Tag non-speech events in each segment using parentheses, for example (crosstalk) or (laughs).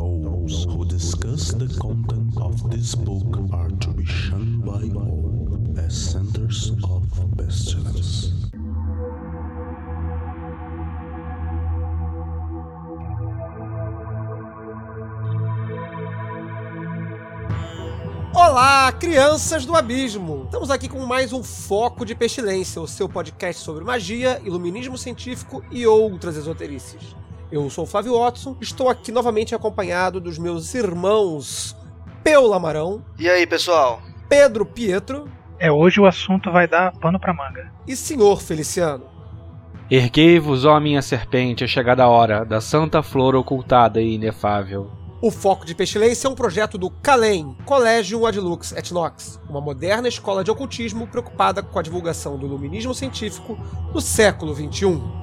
Those who discuss the content of this book are to be shunned by all as centers of pestilence. Olá, crianças do abismo! Estamos aqui com mais um Foco de Pestilência, o seu podcast sobre magia, iluminismo científico e outras esoterices. Eu sou o Flávio Watson, estou aqui novamente acompanhado dos meus irmãos Peu Lamarão. E aí, pessoal? Pedro Pietro. É, hoje o assunto vai dar pano pra manga. E Senhor Feliciano. Erguei-vos, ó minha serpente, é chegada a hora da santa flor ocultada e inefável. O Foco de Pestilência é um projeto do CALEM, Collegium Adlux et Nox, uma moderna escola de ocultismo preocupada com a divulgação do iluminismo científico no século XXI.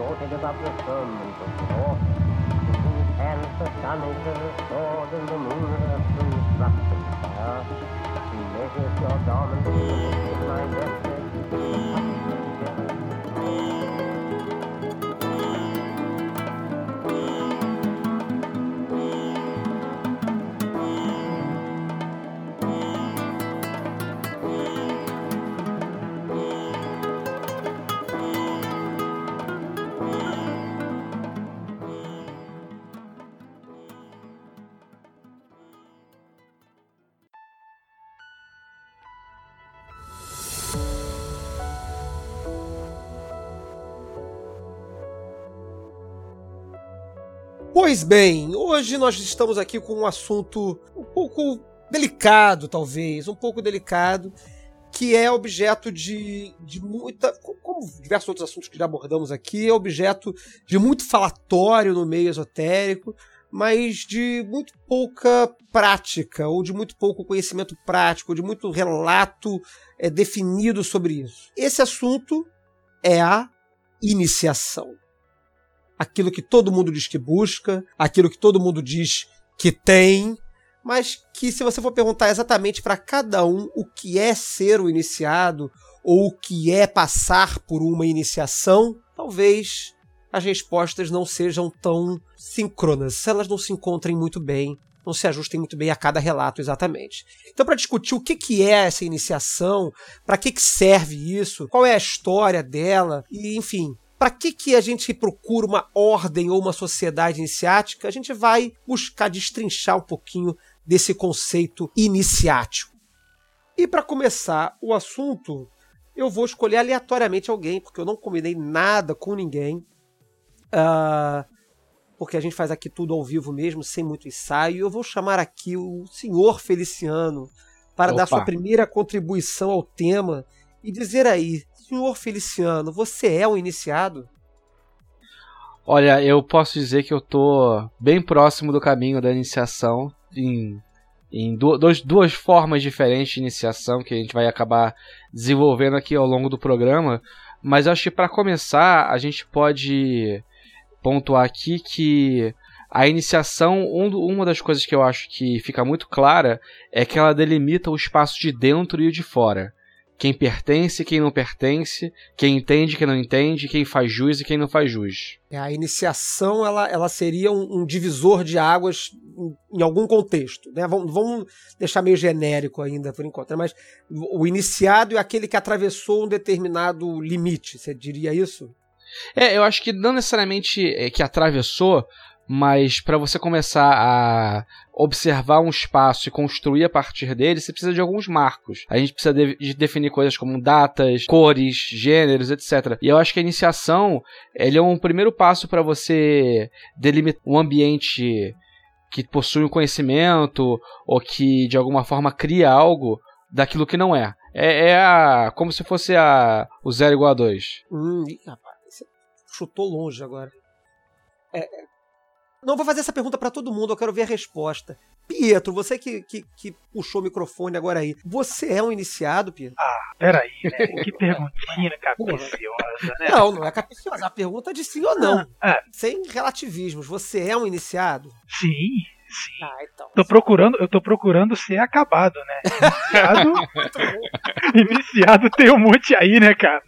Are exalted above the firmament of the north, in whose hands the sun is as a sword and the moon Pois bem, hoje nós estamos aqui com um assunto um pouco delicado, talvez, um pouco delicado, que é objeto de, de muita. Como diversos outros assuntos que já abordamos aqui, é objeto de muito falatório no meio esotérico, mas de muito pouca prática, ou de muito pouco conhecimento prático, de muito relato é, definido sobre isso. Esse assunto é a iniciação aquilo que todo mundo diz que busca, aquilo que todo mundo diz que tem, mas que se você for perguntar exatamente para cada um o que é ser o iniciado ou o que é passar por uma iniciação, talvez as respostas não sejam tão síncronas, elas não se encontrem muito bem, não se ajustem muito bem a cada relato exatamente. Então, para discutir o que, é essa iniciação, para que, que serve isso, qual é a história dela, e enfim, para que, que a gente procura uma ordem ou uma sociedade iniciática? A gente vai buscar destrinchar um pouquinho desse conceito iniciático. E para começar o assunto, eu vou escolher aleatoriamente alguém, porque eu não combinei nada com ninguém. Uh, porque a gente faz aqui tudo ao vivo mesmo, sem muito ensaio. Eu vou chamar aqui o senhor Feliciano para Opa. dar sua primeira contribuição ao tema e dizer aí, senhor Feliciano, você é um iniciado? Olha, eu posso dizer que eu tô bem próximo do caminho da iniciação em, em du dois, duas formas diferentes de iniciação que a gente vai acabar desenvolvendo aqui ao longo do programa. Mas acho que para começar a gente pode pontuar aqui que a iniciação, um, uma das coisas que eu acho que fica muito clara é que ela delimita o espaço de dentro e o de fora quem pertence, quem não pertence, quem entende, quem não entende, quem faz jus e quem não faz jus. A iniciação ela, ela seria um, um divisor de águas em, em, algum contexto. Né? Vamos, vamos deixar meio genérico ainda por enquanto, né? mas o iniciado é aquele que atravessou um determinado limite, você diria isso? É, eu acho que não necessariamente é que atravessou, mas para você começar a observar um espaço e construir a partir dele, você precisa de alguns marcos. A gente precisa de, de definir coisas como datas, cores, gêneros, etc. E eu acho que a iniciação ele é um primeiro passo para você delimitar um ambiente que possui um conhecimento ou que de alguma forma cria algo daquilo que não é. É, é a, como se fosse a, o zero igual a 2. Hum, rapaz, você chutou longe agora. É, não vou fazer essa pergunta para todo mundo, eu quero ver a resposta. Pietro, você que, que, que, puxou o microfone agora aí, você é um iniciado, Pietro? Ah, peraí, né? Que perguntinha (laughs) capiciosa, né? Não, não é capiciosa. A pergunta é de sim ou não. Ah, é. Sem relativismos. Você é um iniciado? Sim, Sim. Ah, então. Tô procurando, eu tô procurando ser acabado, né? Iniciado, (laughs) iniciado tem um monte aí, né, cara?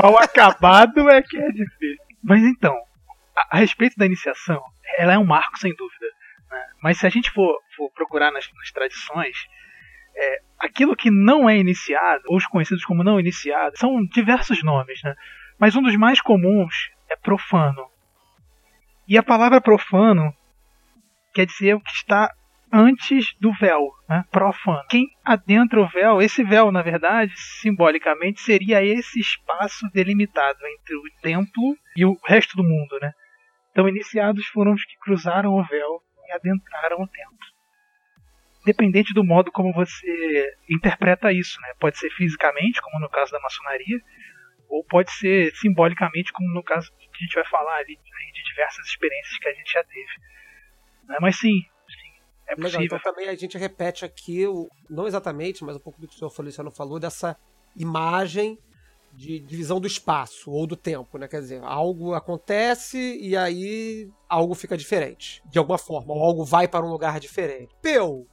Mal acabado é que é difícil. Mas então, a, a respeito da iniciação, ela é um marco sem dúvida. né? Mas se a gente for, for procurar nas, nas tradições, é, aquilo que não é iniciado, ou os conhecidos como não iniciado, são diversos nomes, né? Mas um dos mais comuns é profano. E a palavra profano quer dizer o que está antes do véu, né? profano. Quem adentra o véu, esse véu, na verdade, simbolicamente, seria esse espaço delimitado entre o templo e o resto do mundo. Né? Então, iniciados foram os que cruzaram o véu e adentraram o templo. Dependente do modo como você interpreta isso, né? pode ser fisicamente, como no caso da maçonaria, ou pode ser simbolicamente, como no caso que a gente vai falar ali, né, de diversas experiências que a gente já teve. Né? Mas sim, sim, é Legal, possível. então também a gente repete aqui, não exatamente, mas um pouco do que o senhor Feliciano falou, dessa imagem de divisão do espaço ou do tempo, né? Quer dizer, algo acontece e aí algo fica diferente, de alguma forma, ou algo vai para um lugar diferente. Peu,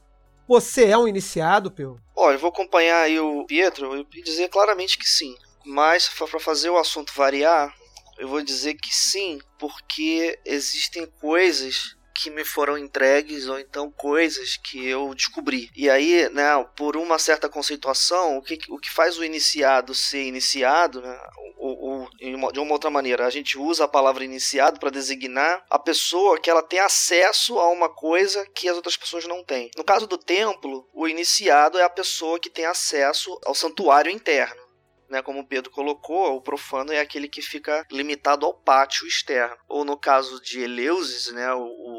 você é um iniciado, Peu? Olha, eu vou acompanhar aí o Pietro e dizer claramente que sim. Mas para fazer o assunto variar, eu vou dizer que sim, porque existem coisas que me foram entregues ou então coisas que eu descobri. E aí, né, por uma certa conceituação, o que, o que faz o iniciado ser iniciado, né, ou, ou de uma outra maneira, a gente usa a palavra iniciado para designar a pessoa que ela tem acesso a uma coisa que as outras pessoas não têm. No caso do templo, o iniciado é a pessoa que tem acesso ao santuário interno né, como o Pedro colocou, o profano é aquele que fica limitado ao pátio externo. Ou no caso de Eleusis, né,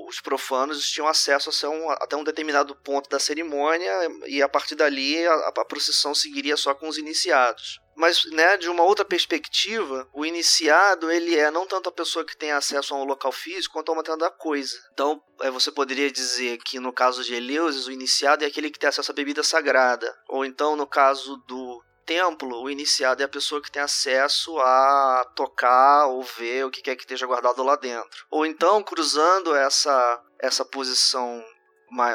os profanos tinham acesso a um, até um determinado ponto da cerimônia e a partir dali a, a procissão seguiria só com os iniciados. Mas, né, de uma outra perspectiva, o iniciado ele é não tanto a pessoa que tem acesso a um local físico, quanto a uma da coisa. Então, você poderia dizer que no caso de Eleusis, o iniciado é aquele que tem acesso à bebida sagrada. Ou então, no caso do templo, o iniciado é a pessoa que tem acesso a tocar ou ver o que quer que esteja guardado lá dentro. Ou então, cruzando essa, essa posição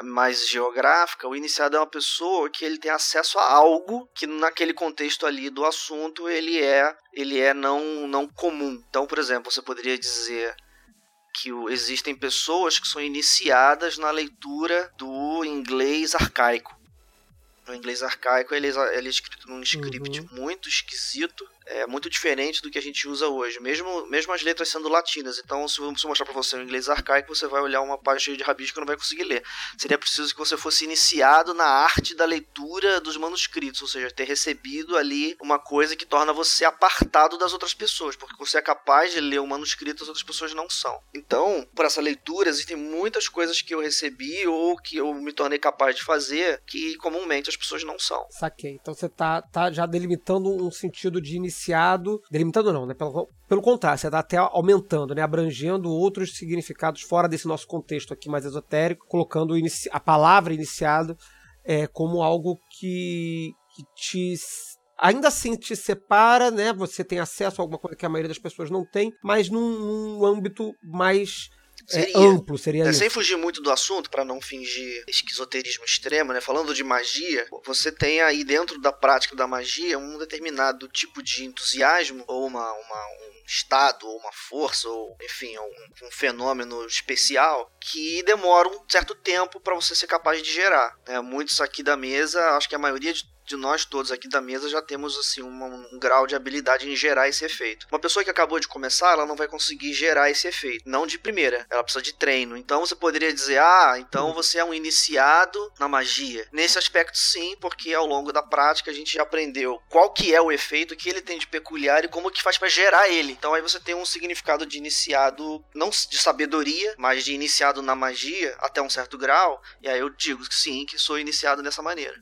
mais geográfica, o iniciado é uma pessoa que ele tem acesso a algo que naquele contexto ali do assunto ele é ele é não não comum. Então, por exemplo, você poderia dizer que existem pessoas que são iniciadas na leitura do inglês arcaico no inglês arcaico, ele, ele é escrito num script Uhum. muito esquisito, é muito diferente do que a gente usa hoje, mesmo, mesmo as letras sendo latinas. Então, se eu se eu mostrar para você o inglês arcaico, você vai olhar uma página cheia de rabisco e não vai conseguir ler. Seria preciso que você fosse iniciado na arte da leitura dos manuscritos, ou seja, ter recebido ali uma coisa que torna você apartado das outras pessoas, porque você é capaz de ler o manuscrito, as outras pessoas não são. Então, por essa leitura, existem muitas coisas que eu recebi ou que eu me tornei capaz de fazer que comumente as pessoas não são. Saquei. Então você tá, tá já delimitando um sentido de iniciado. Delimitando não, né? Pelo, pelo contrário, você tá até aumentando, né? Abrangendo outros significados fora desse nosso contexto aqui mais esotérico, colocando a palavra iniciado é, como algo que, que te. Ainda assim te separa, né? Você tem acesso a alguma coisa que a maioria das pessoas não tem, mas num, num âmbito mais é, Seria. amplo, seria É, sem fugir muito do assunto, para não fingir esquizoterismo extremo, né? Falando de magia, você tem aí dentro da prática da magia um determinado tipo de entusiasmo, ou uma, uma- um estado, ou uma força, ou enfim, um, um fenômeno especial que demora um certo tempo para você ser capaz de gerar. né? Muitos aqui da mesa, acho que a maioria de de nós todos aqui da mesa já temos assim uma- um grau de habilidade em gerar esse efeito. Uma pessoa que acabou de começar, ela não vai conseguir gerar esse efeito, não de primeira. Ela precisa de treino. Então você poderia dizer: "Ah, então você é um iniciado na magia". Nesse aspecto sim, porque ao longo da prática a gente já aprendeu qual que é o efeito, que ele tem de peculiar e como que faz para gerar ele. Então aí você tem um significado de iniciado não de sabedoria, mas de iniciado na magia até um certo grau. E aí eu digo que sim, que sou iniciado dessa maneira.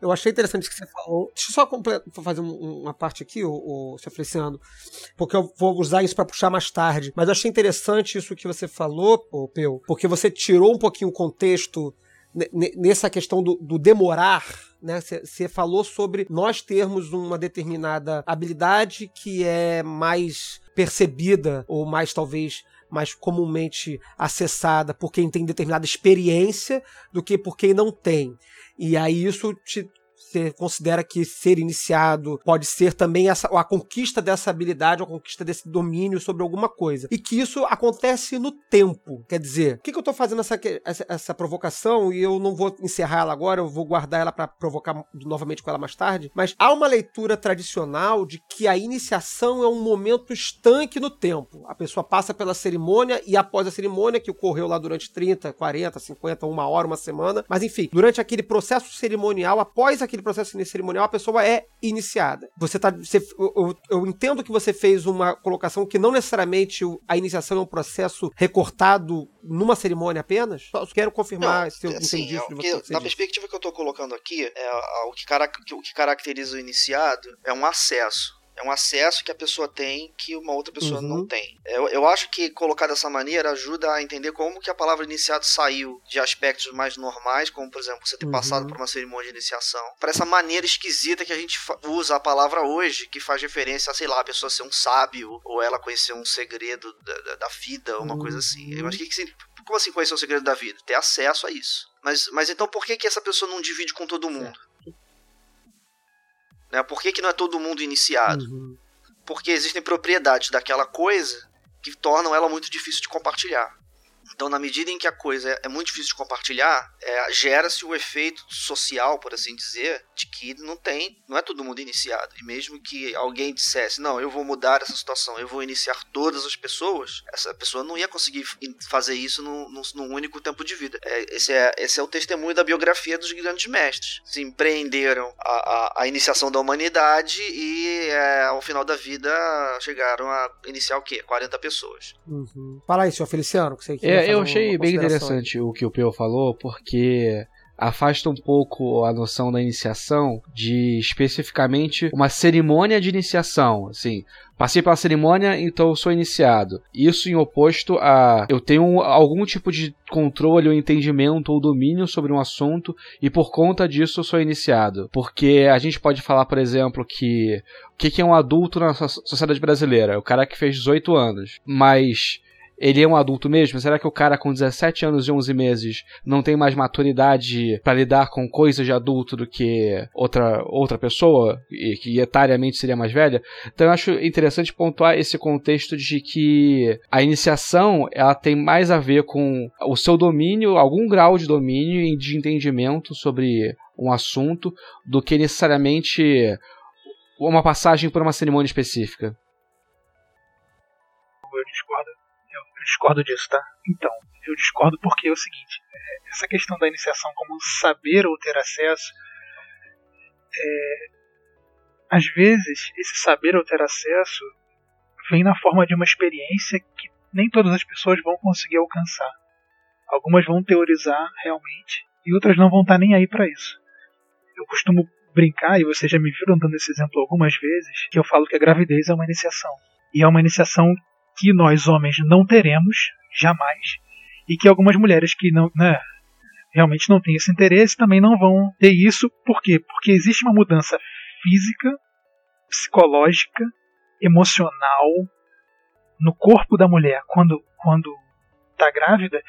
Eu achei interessante o que você falou. Deixa eu só comple- fazer um- uma parte aqui, o, o Sr. Feliciano, porque eu vou usar isso para puxar mais tarde. Mas eu achei interessante isso que você falou, Peu, porque você tirou um pouquinho o contexto nessa questão do, do demorar. né? Você falou sobre nós termos uma determinada habilidade que é mais percebida ou mais talvez mais comumente acessada por quem tem determinada experiência do que por quem não tem. E aí isso te você considera que ser iniciado pode ser também essa, a conquista dessa habilidade, a conquista desse domínio sobre alguma coisa. E que isso acontece no tempo. Quer dizer, o que, que eu estou fazendo essa, essa, essa, provocação e eu não vou encerrar ela agora, eu vou guardar ela para provocar novamente com ela mais tarde. Mas há uma leitura tradicional de que a iniciação é um momento estanque no tempo. A pessoa passa pela cerimônia e após a cerimônia, que ocorreu lá durante 30, 40, 50, uma hora, uma semana, mas enfim, durante aquele processo cerimonial, após aquele processo cerimonial, a pessoa é iniciada. Você tá. Você, eu, eu, entendo que você fez uma colocação que não necessariamente a iniciação é um processo recortado numa cerimônia apenas. Só quero confirmar não, se eu assim, entendi é, isso de você. Na perspectiva que eu estou colocando aqui, é, o, que o que caracteriza o iniciado é um acesso. É um acesso que a pessoa tem que uma outra pessoa uhum. não tem. Eu, eu acho que colocar dessa maneira ajuda a entender como que a palavra iniciado saiu de aspectos mais normais, como por exemplo você ter uhum. passado por uma cerimônia de iniciação, para essa maneira esquisita que a gente usa a palavra hoje, que faz referência a, sei lá, a pessoa ser um sábio, ou ela conhecer um segredo da, da, da vida, uma uhum. coisa assim. Eu acho que, que como assim conhecer o segredo da vida? Ter acesso a isso. Mas, mas então por que, que essa pessoa não divide com todo mundo? Né? Por que, que não é todo mundo iniciado? Uhum. Porque existem propriedades daquela coisa que tornam ela muito difícil de compartilhar. Então, na medida em que a coisa é muito difícil de compartilhar, é, gera-se o efeito social, por assim dizer, de que não tem, não é todo mundo iniciado. E mesmo que alguém dissesse, não, eu vou mudar essa situação, eu vou iniciar todas as pessoas, essa pessoa não ia conseguir fazer isso num, num, único tempo de vida. É, esse, é, esse é o testemunho da biografia dos grandes mestres. Se empreenderam a, a, a iniciação da humanidade e é, ao final da vida chegaram a iniciar o quê? 40 pessoas. Uhum. Fala aí, senhor Feliciano, que você é, eu achei bem interessante o que o Peu falou, porque afasta um pouco a noção da iniciação de especificamente uma cerimônia de iniciação, assim, passei pela cerimônia, então eu sou iniciado. Isso em oposto a eu tenho algum tipo de controle ou entendimento ou domínio sobre um assunto e por conta disso eu sou iniciado. Porque a gente pode falar, por exemplo, que o que é um adulto na sociedade brasileira? O cara que fez 18 anos, mas ele é um adulto mesmo? Será que o cara com 17 anos e 11 meses não tem mais maturidade para lidar com coisas de adulto do que outra, outra pessoa, e que etariamente seria mais velha? Então eu acho interessante pontuar esse contexto de que a iniciação ela tem mais a ver com o seu domínio, algum grau de domínio e de entendimento sobre um assunto, do que necessariamente uma passagem por uma cerimônia específica. Discordo disso, tá? Então, eu discordo porque é o seguinte: essa questão da iniciação como saber ou ter acesso, é, às vezes esse saber ou ter acesso vem na forma de uma experiência que nem todas as pessoas vão conseguir alcançar. Algumas vão teorizar realmente e outras não vão estar nem aí para isso. Eu costumo brincar, e vocês já me viram dando esse exemplo algumas vezes, que eu falo que a gravidez é uma iniciação. E é uma iniciação que nós homens não teremos jamais e que algumas mulheres que não, né, realmente não têm esse interesse também não vão ter isso. Por quê? Porque existe uma mudança física, psicológica, emocional no corpo da mulher quando quando está grávida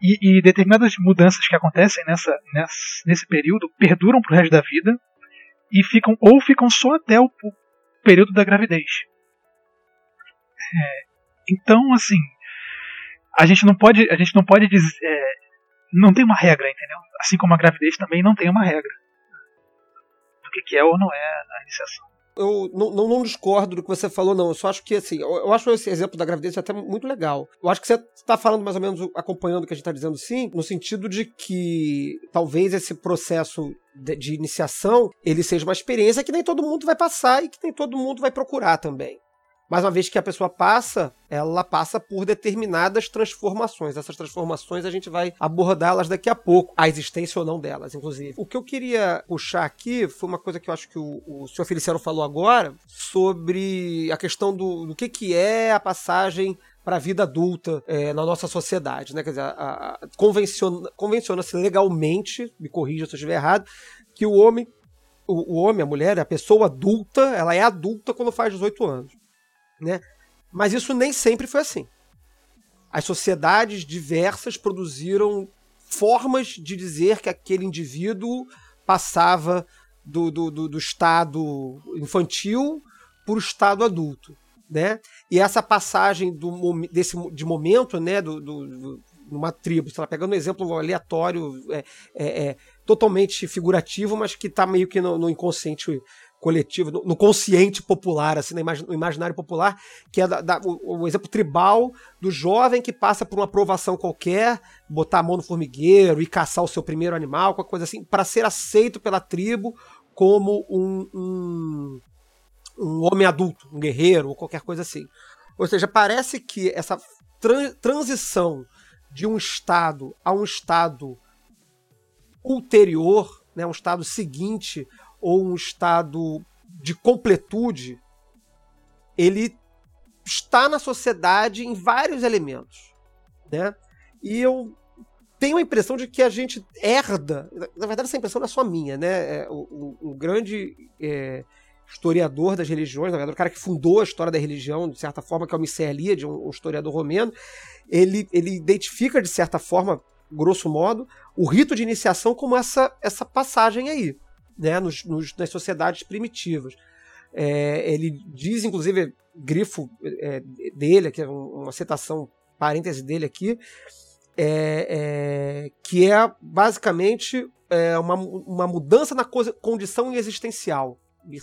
e, e, determinadas mudanças que acontecem nessa, nessa, nesse período perduram para o resto da vida e ficam ou ficam só até o período da gravidez. É, então, assim, a gente não pode, a gente não pode dizer, é, não tem uma regra, entendeu? Assim como a gravidez também não tem uma regra do que, que é ou não é a iniciação. Eu não, não, não, discordo do que você falou, não. Eu só acho que, assim, eu, eu acho esse exemplo da gravidez até muito legal. Eu acho que você está falando mais ou menos, acompanhando o que a gente está dizendo, sim, no sentido de que talvez esse processo de, de iniciação ele seja uma experiência que nem todo mundo vai passar e que nem todo mundo vai procurar também. Mas uma vez que a pessoa passa, ela passa por determinadas transformações. Essas transformações a gente vai abordá-las daqui a pouco, a existência ou não delas, inclusive. O que eu queria puxar aqui foi uma coisa que eu acho que o, o senhor Feliciano falou agora, sobre a questão do, do que, que é a passagem para a vida adulta é, na nossa sociedade. Né? Quer dizer, a, a, convenciona, convenciona-se legalmente, me corrija se eu estiver errado, que o homem, o, o homem, a mulher, a pessoa adulta, ela é adulta quando faz 18 anos né? Mas isso nem sempre foi assim. as sociedades diversas produziram formas de dizer que aquele indivíduo passava do, do, do, do estado infantil para o estado adulto. Né? E essa passagem do, desse, de momento né, do, do, numa tribo, sei lá, pegando um exemplo aleatório, é, é, é totalmente figurativo, mas que está meio que no, no inconsciente coletivo, no, no, consciente popular, assim, no imaginário popular, que é da, da, o, o, exemplo tribal do jovem que passa por uma aprovação qualquer, botar a mão no formigueiro e caçar o seu primeiro animal, qualquer coisa assim, para ser aceito pela tribo como um, um, um, homem adulto, um guerreiro ou qualquer coisa assim. Ou seja, parece que essa transição de um estado a um estado ulterior, né, um estado seguinte ou um estado de completude, ele está na sociedade em vários elementos, né? E eu tenho a impressão de que a gente herda, na verdade essa impressão não é só minha, né? É, o, o, o, grande é, historiador das religiões, na verdade, o cara que fundou a história da religião, de certa forma, que é o Micer Eliade, um, um historiador romeno, ele, ele identifica, de certa forma, grosso modo, o rito de iniciação como essa, essa passagem aí, né, nos, nos nas sociedades primitivas. É, ele diz, inclusive, grifo é, dele, que é uma citação, parêntese dele aqui, é, é que é basicamente é, uma, uma mudança na condição existencial.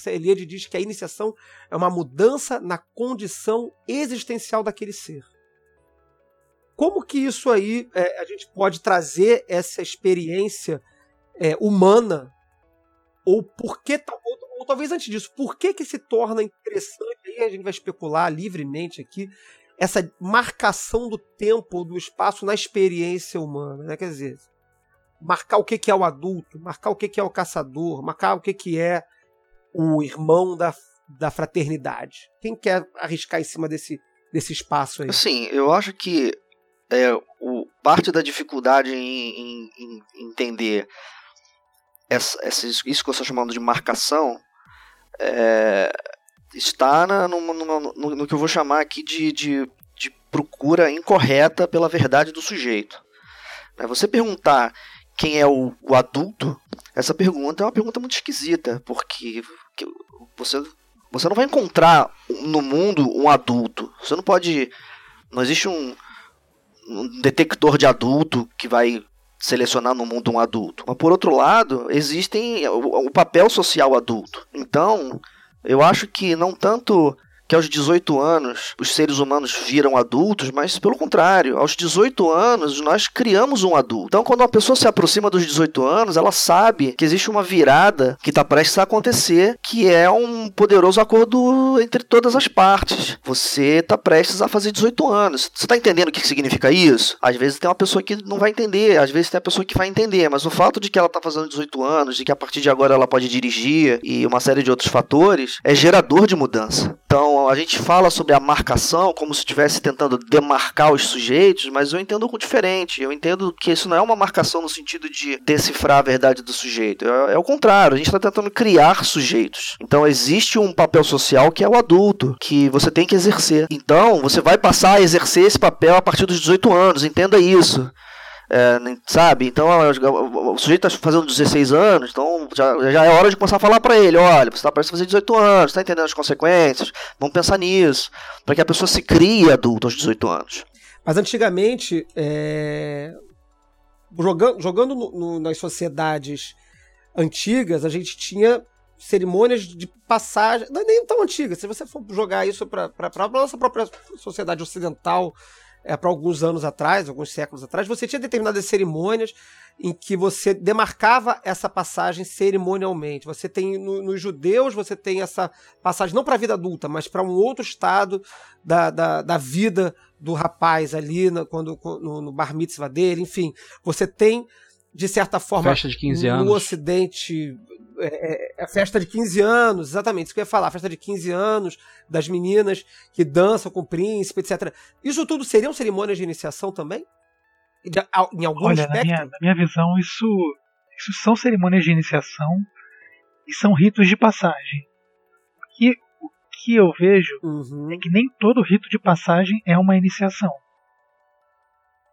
Eliade diz que a iniciação é uma mudança na condição existencial daquele ser. Como que isso aí é, a gente pode trazer essa experiência é, humana? Ou por que, ou, ou, talvez antes disso, por que que se torna interessante, aí a gente vai especular livremente aqui, essa marcação do tempo do espaço na experiência humana, né? Quer dizer, marcar o que, que é o adulto, marcar o que, que é o caçador, marcar o que, que é o irmão da, da fraternidade. Quem quer arriscar em cima desse, desse espaço aí? Sim, eu acho que é, o, parte da dificuldade em, em, em entender essa, essa, isso que eu estou chamando de marcação é, está na, no, no, no, no, que eu vou chamar aqui de, de, de procura incorreta pela verdade do sujeito. Né, você perguntar quem é o, o, adulto, essa pergunta é uma pergunta muito esquisita, porque você, você não vai encontrar no mundo um adulto. Você não pode. Não existe um, um detector de adulto que vai selecionar no mundo um adulto. Mas por outro lado, existem o, o papel social adulto. Então, eu acho que não tanto que aos 18 anos os seres humanos viram adultos, mas pelo contrário, aos 18 anos nós criamos um adulto. Então, quando uma pessoa se aproxima dos 18 anos, ela sabe que existe uma virada que está prestes a acontecer, que é um poderoso acordo entre todas as partes. Você está prestes a fazer 18 anos. Você está entendendo o que significa isso? Às vezes tem uma pessoa que não vai entender, às vezes tem uma pessoa que vai entender, mas o fato de que ela está fazendo 18 anos, de que a partir de agora ela pode dirigir e uma série de outros fatores, é gerador de mudança. Então, a gente fala sobre a marcação como se estivesse tentando demarcar os sujeitos, mas eu entendo algo diferente. Eu entendo que isso não é uma marcação no sentido de decifrar a verdade do sujeito. É, é o contrário, a gente está tentando criar sujeitos. Então, existe um papel social que é o adulto, que você tem que exercer. Então, você vai passar a exercer esse papel a partir dos 18 anos, entenda isso. É, sabe? Então o sujeito está fazendo 16 anos, então já, já é hora de começar a falar para ele: olha, você está para fazer 18 anos, está entendendo as consequências? Vamos pensar nisso, para que a pessoa se crie adulto aos 18 anos. Mas antigamente, é... jogando, jogando no, no, nas sociedades antigas, a gente tinha cerimônias de passagem, não é nem tão antigas, se você for jogar isso para a nossa própria sociedade ocidental é, para alguns anos atrás, alguns séculos atrás, você tinha determinadas cerimônias em que você demarcava essa passagem cerimonialmente. Você tem no, nos judeus, você tem essa passagem não para a vida adulta, mas para um outro estado da, da, da, vida do rapaz ali, na, quando, no, no bar mitzvah dele, enfim. Você tem, de certa forma, Festa de 15 no anos. Ocidente é, é, a festa de 15 anos, exatamente, isso que eu ia falar, a festa de 15 anos das meninas que dançam com o príncipe, etc. Isso tudo seriam cerimônias de iniciação também? Em algum Olha, aspecto? Na minha, na minha visão, isso, isso são cerimônias de iniciação e são ritos de passagem. E o que eu vejo uhum. é que nem todo rito de passagem é uma iniciação.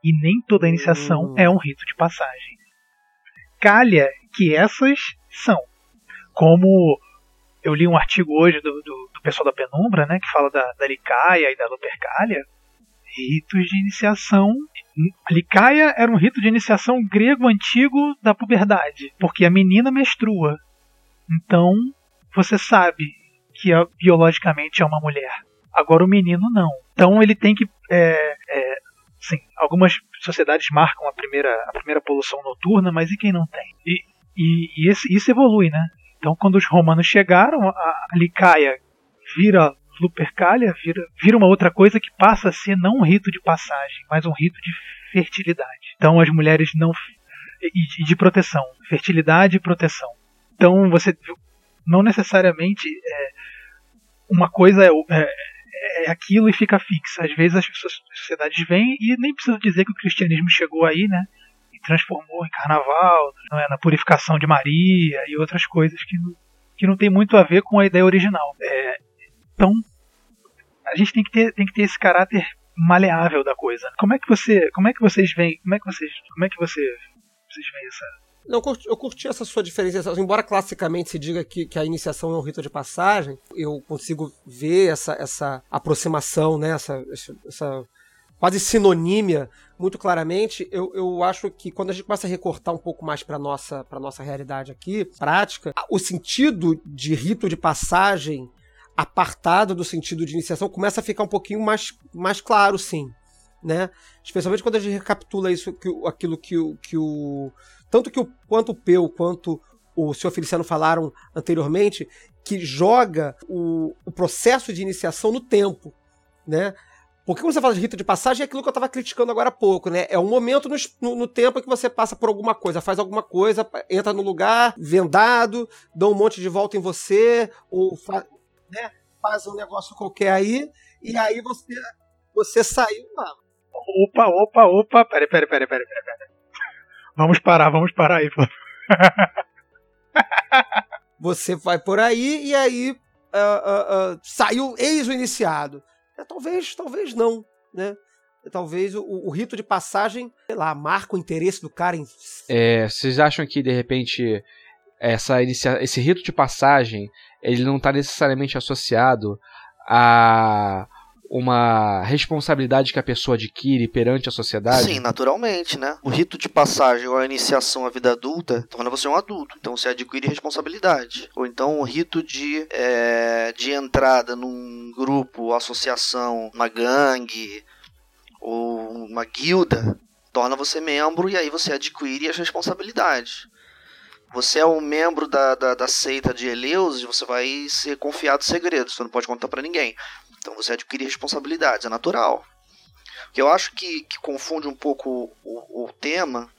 E nem toda iniciação é um rito de passagem. Calha que essas são. Como eu li um artigo hoje do, do, do pessoal da Penumbra, né, que fala da, da Licaia e da Lupercalia, ritos de iniciação. Licaia era um rito de iniciação grego antigo da puberdade, porque a menina menstrua. Então, você sabe que biologicamente é uma mulher. Agora o menino não. Então ele tem que. É, é, sim, algumas sociedades marcam a primeira, a primeira poluição noturna, mas e quem não tem? E, e, e esse, isso evolui, né? Então quando os romanos chegaram, a, Licaia vira Lupercalia, vira, vira uma outra coisa que passa a ser não um rito de passagem, mas um rito de fertilidade. Então as mulheres não. e de proteção. Fertilidade e proteção. Então você não necessariamente é, uma coisa é, é, é, aquilo e fica fixa. Às vezes as sociedades vêm e nem preciso dizer que o cristianismo chegou aí, né? Transformou em carnaval, é, na purificação de Maria e outras coisas que que não tem muito a ver com a ideia original. É, então a gente tem que ter, tem que ter esse caráter maleável da coisa. Como é que você, como é que vocês veem, como é que vocês, como é que você, vocês veem essa não, eu curti, eu curti essa sua diferenciação. Embora classicamente se diga que, que a iniciação é um rito de passagem, eu consigo ver essa, essa aproximação, né? essa, essa quase sinonímia muito claramente. Eu, eu acho que quando a gente começa a recortar um pouco mais para nossa para nossa realidade aqui, prática, o sentido de rito de passagem apartado do sentido de iniciação começa a ficar um pouquinho mais, mais claro, sim. Né? Especialmente quando a gente recapitula isso, que, aquilo que, que o tanto que o, quanto o Peu quanto o senhor Feliciano falaram anteriormente, que joga o, o processo de iniciação no tempo, né? Porque quando você fala de rito de passagem, é aquilo que eu estava criticando agora há pouco, né? É um momento no, no, no, tempo que você passa por alguma coisa, faz alguma coisa, entra no lugar, vendado, dá um monte de volta em você, ou fa né? faz um negócio qualquer aí, e aí você, você saiu lá. Opa, opa, opa, peraí, peraí, peraí, peraí, peraí. Vamos parar, vamos parar aí, pô. Você vai por aí e aí uh, uh, uh, saiu ex o iniciado. É, talvez, talvez não, né? Talvez o, o, rito de passagem, sei lá, marca o interesse do cara em. É, vocês acham que de repente essa esse rito de passagem ele não está necessariamente associado a uma responsabilidade que a pessoa adquire perante a sociedade? Sim, naturalmente, né? O rito de passagem ou a iniciação à vida adulta torna você um adulto, então você adquire responsabilidade. Ou então o rito de, é, de entrada num grupo, associação, uma gangue ou uma guilda torna você membro e aí você adquire as responsabilidades. Você é um membro da, da, da seita de Eleus e você vai ser confiado segredos, você não pode contar para ninguém. Então você adquire responsabilidades, é natural. O que eu acho que, que confunde um pouco o, o tema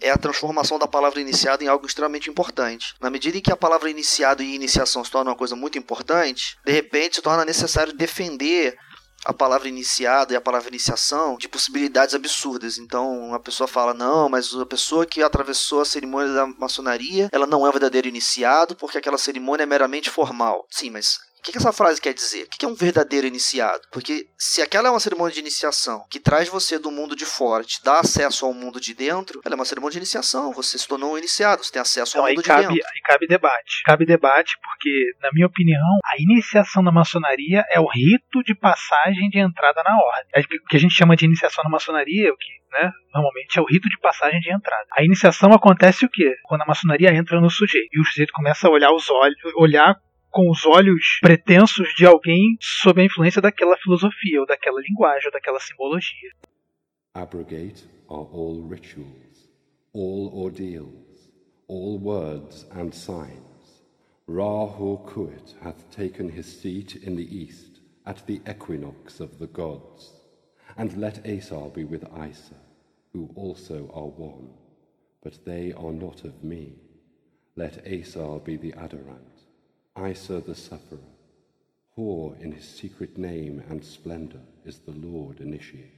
é a transformação da palavra iniciado em algo extremamente importante. Na medida em que a palavra iniciado e iniciação se torna uma coisa muito importante, de repente se torna necessário defender a palavra iniciado e a palavra iniciação de possibilidades absurdas. Então a pessoa fala: não, mas a pessoa que atravessou a cerimônia da maçonaria, ela não é o verdadeiro iniciado porque aquela cerimônia é meramente formal. Sim, mas que, que essa frase quer dizer? O que é um verdadeiro iniciado? Porque se aquela é uma cerimônia de iniciação que traz você do mundo de fora, te dá acesso ao mundo de dentro, ela é uma cerimônia de iniciação. Você se tornou um iniciado, você tem acesso ao mundo de cabe, dentro. Aí cabe debate. Cabe debate porque, na minha opinião, a iniciação na maçonaria é o rito de passagem de entrada na ordem. O que a gente chama de iniciação na maçonaria, o que né, normalmente é o rito de passagem de entrada. A iniciação acontece o quê? Quando a maçonaria entra no sujeito e o sujeito começa a olhar os olhos, olhar com os olhos pretensos de alguém sob a influência daquela filosofia, ou daquela linguagem, ou daquela simbologia. Abrogate are all rituals, all ordeals, all words and signs. Rahu Kuit hath taken his seat in the east at the equinox of the gods. And let Asar be with Isa, who also are one, but they are not of me. Let Asar be the adorant. Isa the sufferer, for in his secret name and splendor is the Lord initiating.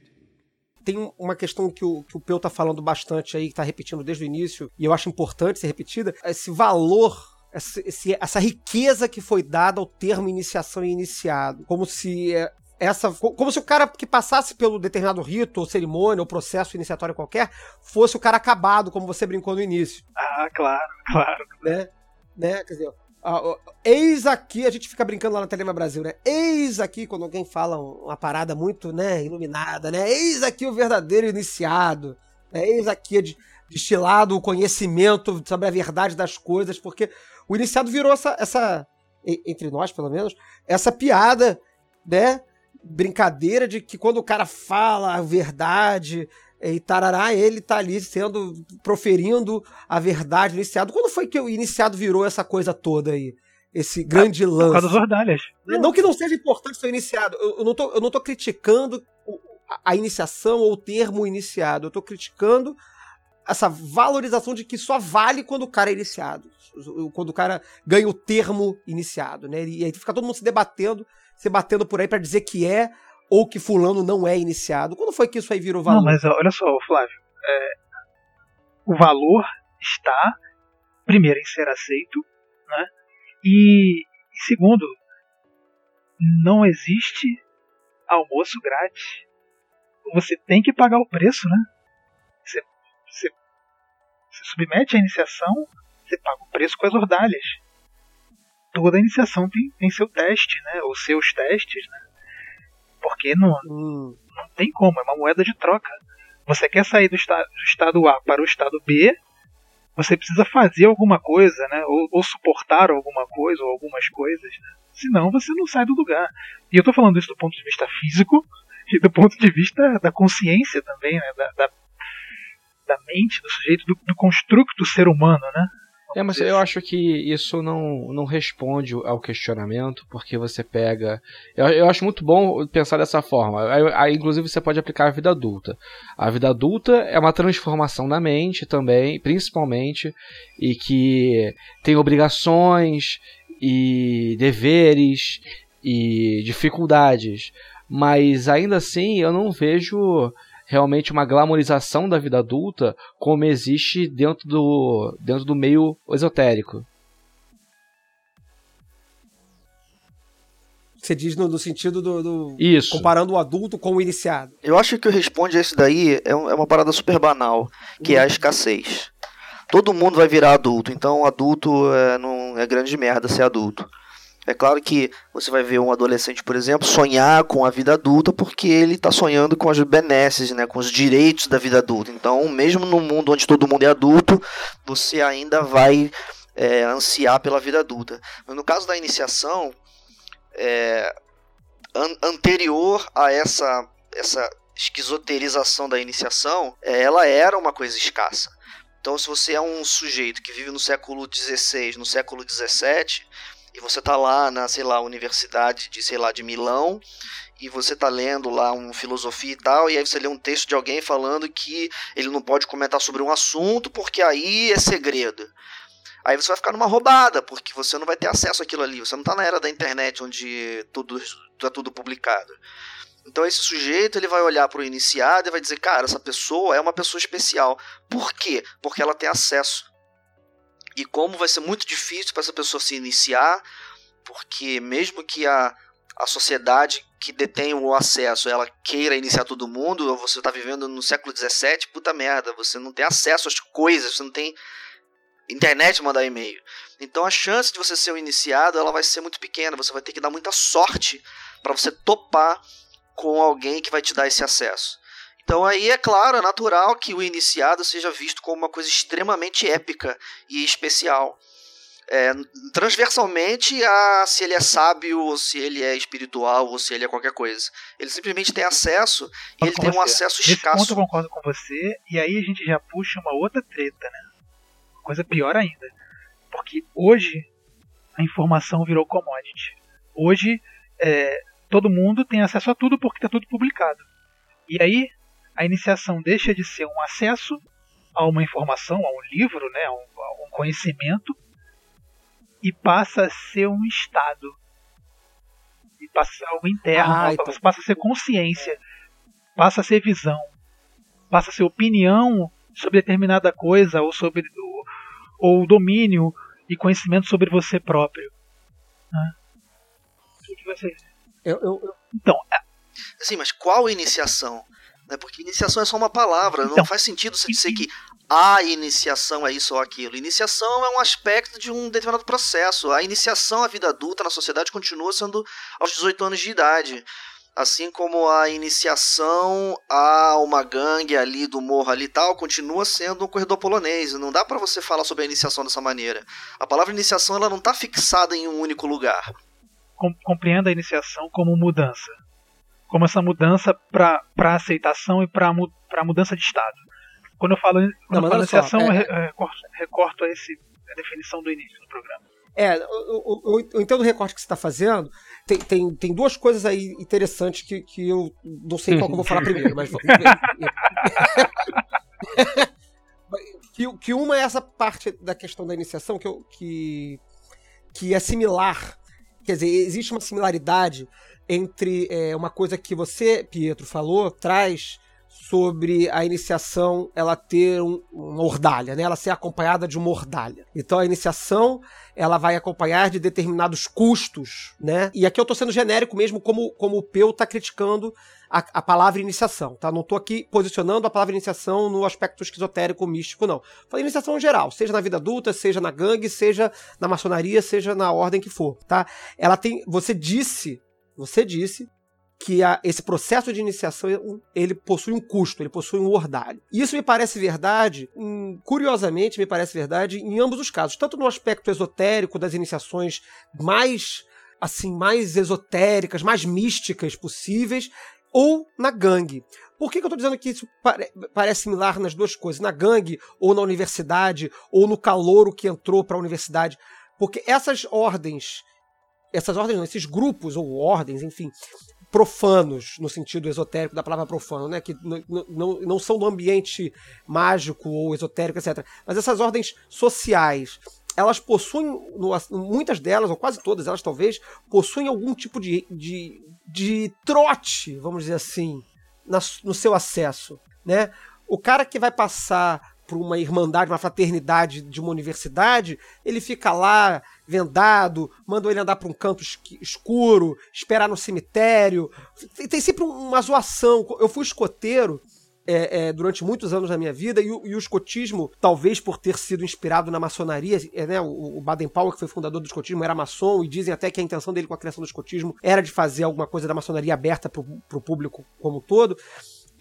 Tem uma questão que o, que o Peu tá falando bastante aí, que tá repetindo desde o início, e eu acho importante ser repetida, esse valor essa, essa riqueza que foi dada ao termo iniciação e iniciado. Como se é, essa como se o cara que passasse pelo determinado rito ou cerimônia ou processo iniciatório qualquer fosse o cara acabado, como você brincou no início, Ah, claro, claro. né? né? Quer dizer, eis aqui, a gente fica brincando lá na Telema Brasil, né? Eis aqui, quando alguém fala um- uma parada muito, né, iluminada, né? Eis aqui o verdadeiro iniciado. né? Eis aqui de- destilado o conhecimento sobre a verdade das coisas, porque o iniciado virou essa, essa entre nós, pelo menos, essa piada, né? Brincadeira de que quando o cara fala a verdade e tarará, ele tá ali sendo, proferindo a verdade do iniciado. Quando foi que o iniciado virou essa coisa toda aí? Esse grande Por causa lance. das ordalhas. Não que não seja importante ser iniciado. Eu, eu não, tô, eu não tô criticando a iniciação ou o termo iniciado. Eu tô criticando essa valorização de que só vale quando o cara é iniciado. Quando o cara ganha o termo iniciado, né? E aí fica todo mundo se debatendo, se batendo por aí pra dizer que é ou que fulano não é iniciado. Quando foi que isso aí virou valor? Não, mas olha só, Flávio. é, o valor está, primeiro, em ser aceito, né? E, segundo, não existe almoço grátis. Você tem que pagar o preço, né? Você, você, você submete à iniciação, você paga o preço com as ordalhas. Toda iniciação tem, tem seu teste, né? Ou seus testes, né? Porque não, Hum, não tem como, é uma moeda de troca. Você quer sair do, esta- do estado A para o estado B, você precisa fazer alguma coisa, né? Ou, ou suportar alguma coisa, ou algumas coisas, né? Senão você não sai do lugar. E eu estou falando isso do ponto de vista físico (laughs) e do ponto de vista da consciência também, né? Da, da, da mente do sujeito, do, do construto ser humano, né? É, mas eu acho que isso não, não responde ao questionamento, porque você pega. Eu, eu acho muito bom pensar dessa forma. Aí, inclusive, você pode aplicar a vida adulta. A vida adulta é uma transformação da mente também, principalmente, e que tem obrigações e deveres e dificuldades. Mas ainda assim, eu não vejo realmente uma glamorização da vida adulta como existe dentro do, dentro do meio esotérico. você diz no, no sentido do, do- Isso. comparando o adulto com o iniciado. Eu acho que o responde a isso daí é, um- é uma parada super banal, que é a escassez. Todo mundo vai virar adulto, então adulto é, não é grande merda ser adulto. É claro que você vai ver um adolescente, por exemplo, sonhar com a vida adulta porque ele está sonhando com as benesses, né, com os direitos da vida adulta. Então, mesmo no mundo onde todo mundo é adulto, você ainda vai é, ansiar pela vida adulta. Mas no caso da iniciação, é, an- anterior a essa, essa esquizoterização da iniciação, é, ela era uma coisa escassa. Então, se você é um sujeito que vive no século XVI, no século XVII, e você tá lá na, sei lá, universidade de, sei lá, de Milão, e você tá lendo lá um filosofia e tal, e aí você lê um texto de alguém falando que ele não pode comentar sobre um assunto porque aí é segredo. Aí você vai ficar numa roubada, porque você não vai ter acesso àquilo ali. Você não tá na era da internet onde tudo tá tudo publicado. Então esse sujeito ele vai olhar para o iniciado e vai dizer, cara, essa pessoa é uma pessoa especial. Por quê? Porque ela tem acesso. E como vai ser muito difícil para essa pessoa se iniciar, porque mesmo que a, a sociedade que detém o acesso ela queira iniciar todo mundo, você está vivendo no século XVII, puta merda, você não tem acesso às coisas, você não tem internet mandar e-mail. Então a chance de você ser um iniciado ela vai ser muito pequena, você vai ter que dar muita sorte para você topar com alguém que vai te dar esse acesso. Então aí é claro, é natural que o iniciado seja visto como uma coisa extremamente épica e especial. É, transversalmente a se ele é sábio, ou se ele é espiritual, ou se ele é qualquer coisa. Ele simplesmente tem acesso e ele tem um você. acesso Nesse ponto eu escasso. concordo com você, e aí a gente já puxa uma outra treta, né? Coisa pior ainda. Porque hoje a informação virou commodity. Hoje é, todo mundo tem acesso a tudo porque está tudo publicado. E aí a iniciação deixa de ser um acesso a uma informação, a um livro, né, a um, a um conhecimento, e passa a ser um estado. E passa a ser algo interno, Ah, então. passa a ser consciência, passa a ser visão, passa a ser opinião sobre determinada coisa ou sobre ou domínio e conhecimento sobre você próprio. Né? O que que você- Eu, eu- eu- Então, Assim, mas qual iniciação? Né? Porque iniciação é só uma palavra, não Então, faz sentido você dizer que a iniciação é isso ou aquilo. Iniciação é um aspecto de um determinado processo. A iniciação à vida adulta na sociedade continua sendo aos 18 anos de idade. Assim como a iniciação a uma gangue ali do morro ali e tal, continua sendo um corredor polonês. Não dá pra você falar sobre a iniciação dessa maneira. A palavra iniciação ela não tá fixada em um único lugar. Com- compreenda a iniciação como mudança. Como essa mudança para aceitação e para mu mudança de estado. Quando eu falo, quando Não, eu falo iniciação, é- eu re- eu recorto, recorto a, esse, a definição do início do programa. É, eu, eu- entendo o recorte que você está fazendo. Tem, tem, tem duas coisas aí interessantes que, que eu não sei qual que eu vou falar primeiro, mas. (laughs) que, que uma é essa parte da questão da iniciação que, eu, que, que é similar. Quer dizer, existe uma similaridade entre é, uma coisa que você, Pietro, falou, traz sobre a iniciação ela ter um- uma ordalha, né? Ela ser acompanhada de uma ordalha. Então a iniciação ela vai acompanhar de determinados custos, né? E aqui eu tô sendo genérico mesmo, como, como o Peu tá criticando a, a palavra iniciação, tá? Não tô aqui posicionando a palavra iniciação no aspecto esquizotérico místico, não. Falei iniciação geral, seja na vida adulta, seja na gangue, seja na maçonaria, seja na ordem que for, tá? Ela tem. Você disse, você disse que a- esse processo de iniciação ele possui um custo, ele possui um ordalho. Isso me parece verdade, curiosamente me parece verdade em ambos os casos, tanto no aspecto esotérico das iniciações mais assim mais esotéricas, mais místicas possíveis, ou na gangue. Por que, que eu estou dizendo que isso pare- parece similar nas duas coisas? Na gangue, ou na universidade, ou no calouro que entrou para a universidade? Porque essas ordens, essas ordens, não, esses grupos ou ordens, enfim, profanos, no sentido esotérico da palavra profano, né? Que não, não são do ambiente mágico ou esotérico, etc. Mas essas ordens sociais, elas possuem, muitas delas, ou quase todas elas talvez, possuem algum tipo de, de, de trote, vamos dizer assim, na- no seu acesso, né? O cara que vai passar por uma irmandade, uma fraternidade de uma universidade, ele fica lá vendado, mandam ele andar para um canto escuro, esperar no cemitério. Tem, sempre uma zoação. Eu fui escoteiro é, é, durante muitos anos da minha vida e o, e o escotismo, talvez por ter sido inspirado na maçonaria, é, né, o, o Baden-Powell, que foi fundador do escotismo, era maçom e dizem até que a intenção dele com a criação do escotismo era de fazer alguma coisa da maçonaria aberta para o público como um todo.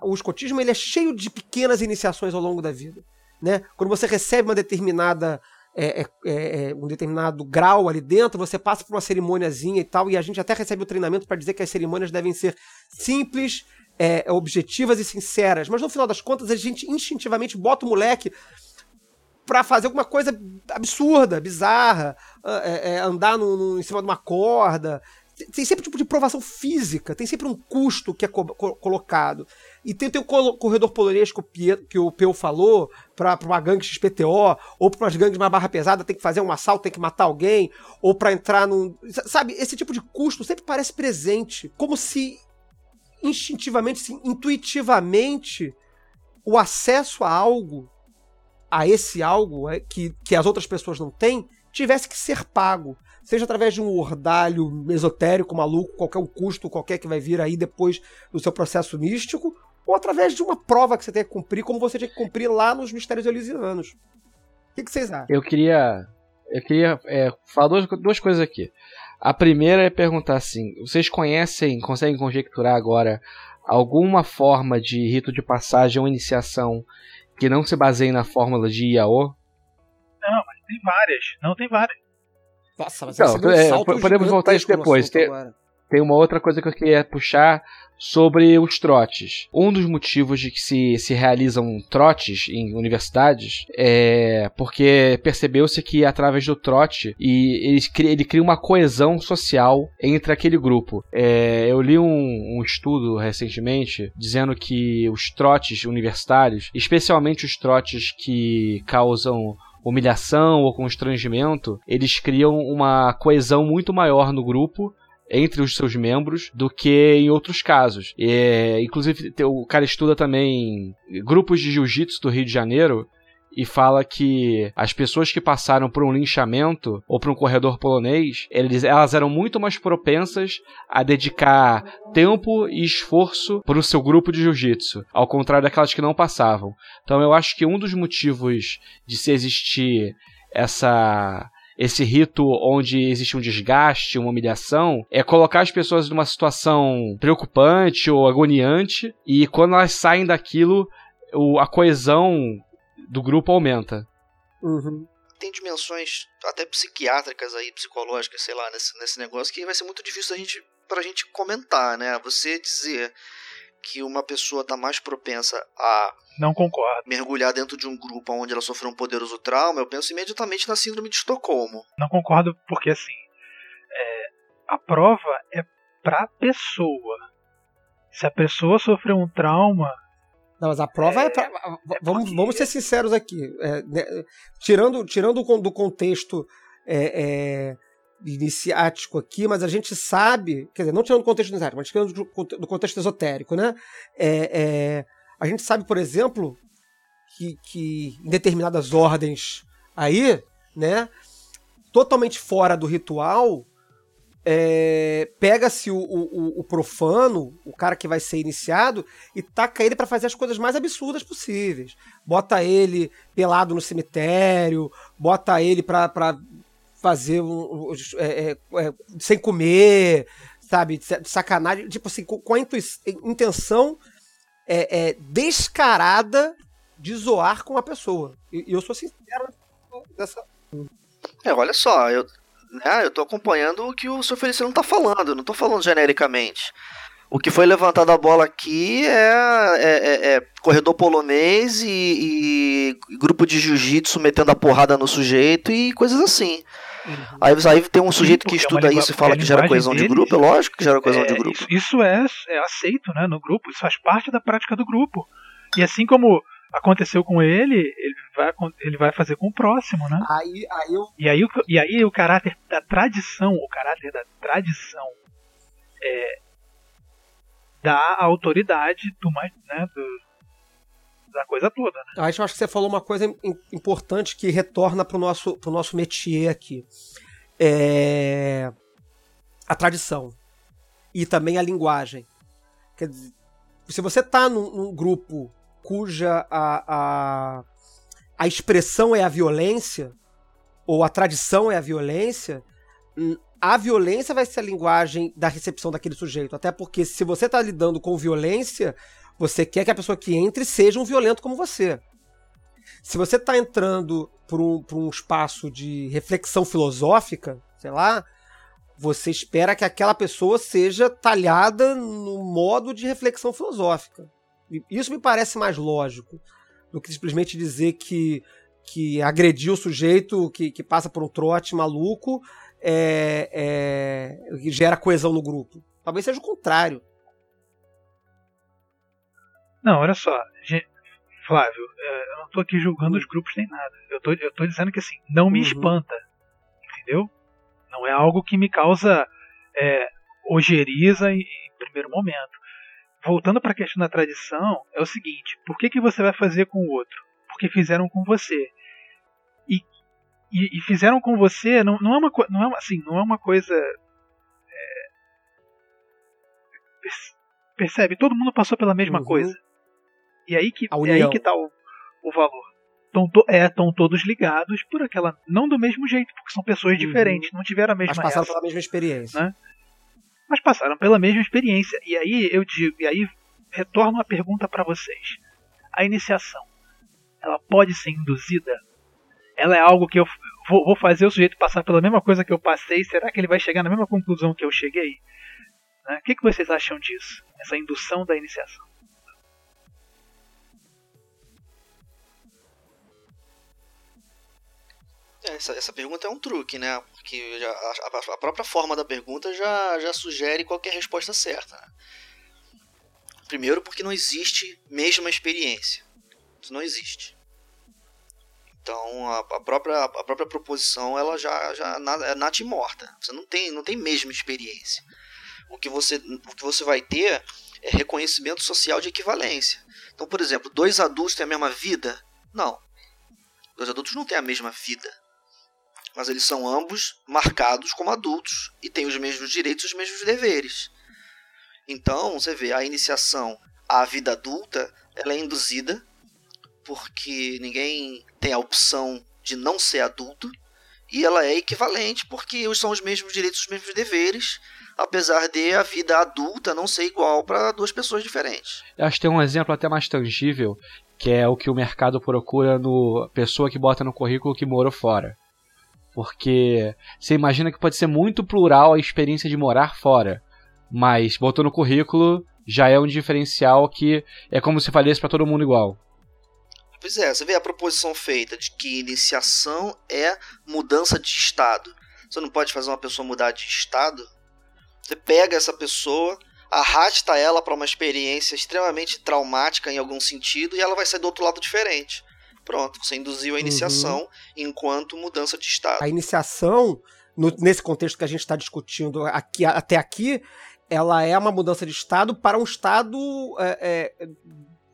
O escotismo ele é cheio de pequenas iniciações ao longo da vida. Né? Quando você recebe uma determinada é, é, é, um determinado grau ali dentro, você passa por uma cerimôniazinha e tal, e a gente até recebe o treinamento para dizer que as cerimônias devem ser simples, é, objetivas e sinceras. Mas no final das contas, a gente instintivamente bota o moleque pra fazer alguma coisa absurda, bizarra, é, é, andar no- no- em cima de uma corda. Tem- sempre um tipo de provação física, tem sempre um custo que é co- co- colocado. E tem, tem o corredor polonês que o, que o Peu falou, pra uma gangue XPTO, ou pra umas gangues mais barra pesada, tem que fazer um assalto, tem que matar alguém, ou pra entrar num. Sabe, esse tipo de custo sempre parece presente. Como se instintivamente, assim, intuitivamente, o acesso a algo, a esse algo é, que, que as outras pessoas não têm, tivesse que ser pago. Seja através de um ordalho esotérico, maluco, qualquer um custo qualquer que vai vir aí depois do seu processo místico, ou através de uma prova que você tem que cumprir, como você tinha que cumprir lá nos Mistérios Elisianos. O que, que vocês acham? Eu queria. Eu queria é, falar duas, duas coisas aqui. A primeira é perguntar assim: vocês conhecem, conseguem conjecturar agora alguma forma de rito de passagem ou iniciação que não se baseie na fórmula de Iao? Tem várias, não tem várias. Nossa, mas um é, salto podemos voltar a isso depois. Tem-. Tem uma outra coisa que eu queria puxar sobre os trotes. Um dos motivos de que se, se realizam trotes em universidades é porque percebeu-se que através do trote e ele, cria- ele cria uma coesão social entre aquele grupo. É, eu li um, um estudo recentemente dizendo que os trotes universitários, especialmente os trotes que causam humilhação ou constrangimento, eles criam uma coesão muito maior no grupo entre os seus membros do que em outros casos. É, inclusive, o cara estuda também grupos de jiu-jitsu do Rio de Janeiro e fala que as pessoas que passaram por um linchamento ou por um corredor polonês, eles, elas eram muito mais propensas a dedicar tempo e esforço para o seu grupo de jiu-jitsu, ao contrário daquelas que não passavam. Então eu acho que um dos motivos de se existir essa esse rito onde existe um desgaste, uma humilhação, é colocar as pessoas numa situação preocupante ou agoniante e quando elas saem daquilo, a coesão do grupo aumenta. Uhum. Tem dimensões até psiquiátricas aí, psicológicas, sei lá, nesse, nesse negócio que vai ser muito difícil da gente, pra gente comentar, né? Você dizer que uma pessoa está mais propensa a Não concordo. mergulhar dentro de um grupo onde ela sofreu um poderoso trauma, eu penso imediatamente na síndrome de Estocolmo. Não concordo porque assim, é, a prova é pra pessoa. Se a pessoa sofreu um trauma, Não, mas a prova é. pra- vamos, vamos ser sinceros aqui. É, né, tirando tirando do contexto é, é, iniciático aqui, mas a gente sabe. Quer dizer, não tirando do contexto iniciático, mas tirando do, conte- do contexto esotérico, né? É, é, a gente sabe, por exemplo, que, que em determinadas ordens aí, né? Totalmente fora do ritual, é, pega-se o, o- o profano, o cara que vai ser iniciado, e taca ele pra fazer as coisas mais absurdas possíveis. Bota ele pelado no cemitério, bota ele pra, pra fazer um, é, é, é, sem comer, sabe? De sacanagem, tipo assim, com, a intenção é, é, descarada de zoar com a pessoa. E, e eu sou sincero dessa. É, olha só, eu, né, eu tô acompanhando o que o Sr. Feliciano tá falando, não tô falando genericamente. O que foi levantado a bola aqui é, é- é- é corredor polonês e, e grupo de jiu-jitsu metendo a porrada no sujeito e coisas assim. Aí, aí tem um sujeito que porque é estuda isso e fala a que gera coesão de deles grupo, é lógico que gera coesão é, de grupo. isso, isso é, é aceito né, no grupo, isso faz parte da prática do grupo. E assim como aconteceu com ele, ele vai, ele vai fazer com o próximo, né? Aí, aí eu. E aí, o- e aí o caráter da tradição, o caráter da tradição é, dá a autoridade do, mais- né, do- da coisa toda. Né? Aí eu acho que você falou uma coisa im- importante que retorna pro nosso, pro nosso métier aqui. É a tradição. E também a linguagem. Quer dizer, se você tá num, num grupo cuja a, a, a expressão é a violência, ou a tradição é a violência, hum, a violência vai ser a linguagem da recepção daquele sujeito. Até porque se você tá lidando com violência, você quer que a pessoa que entre seja um violento como você. Se você está entrando para um, um espaço de reflexão filosófica, sei lá, você espera que aquela pessoa seja talhada no modo de reflexão filosófica. Isso me parece mais lógico do que simplesmente dizer que, que agredir o sujeito que, que passa por um trote maluco é, é, que gera coesão no grupo. Talvez seja o contrário. Não, olha só, Flávio, é, eu não tô aqui julgando os grupos nem nada. Eu tô, eu tô dizendo que assim, não me Uhum. espanta. Entendeu? Não é algo que me causa é, ojeriza em, em primeiro momento. Voltando para a questão da tradição, é o seguinte: por que, que você vai fazer com o outro? Porque fizeram com você. E, e, e fizeram com você não, não é uma não é uma- assim, não é uma coisa. é, perce- percebe? Todo mundo passou pela mesma Uhum. coisa. E aí que, é aí que tá o, o valor. Tão to, é, estão todos ligados por aquela. Não do mesmo jeito, porque são pessoas Uhum. diferentes, não tiveram a mesma Mas passaram essa, pela mesma experiência. Né? Mas passaram pela mesma experiência. E aí eu digo, e aí retorno uma pergunta para vocês. A iniciação, ela pode ser induzida? Ela é algo que eu vou, vou fazer o sujeito passar pela mesma coisa que eu passei? Será que ele vai chegar na mesma conclusão que eu cheguei? Né? O que, que vocês acham disso? Essa indução da iniciação? Essa, essa pergunta é um truque, né? Porque já- a, a- própria forma da pergunta já, já sugere qualquer resposta certa. né? Primeiro, porque não existe mesma experiência. Isso não existe. Então, a, a própria, a própria proposição ela já, já é nata e morta. Você não tem, não tem mesma experiência. O que, você, o que você vai ter é reconhecimento social de equivalência. Então, por exemplo, dois adultos têm a mesma vida? Não. Dois adultos não têm a mesma vida. Mas eles são ambos marcados como adultos e têm os mesmos direitos e os mesmos deveres. Então, você vê, a iniciação à vida adulta, ela é induzida porque ninguém tem a opção de não ser adulto, e ela é equivalente porque são os mesmos direitos, os mesmos deveres, apesar de a vida adulta não ser igual para duas pessoas diferentes. Eu acho que tem um exemplo até mais tangível, que é o que o mercado procura no pessoa que bota no currículo que morou fora. Porque você imagina que pode ser muito plural a experiência de morar fora, mas botou no currículo já é um diferencial que é como se falesse para todo mundo igual. Pois é, você vê a proposição feita de que iniciação é mudança de estado. Você não pode fazer uma pessoa mudar de estado. Você pega essa pessoa, arrasta ela para uma experiência extremamente traumática em algum sentido e ela vai sair do outro lado diferente. Pronto, você induziu a iniciação uhum. enquanto mudança de estado. A iniciação, no, nesse contexto que a gente está discutindo aqui, até aqui, ela é uma mudança de estado para um estado é, é,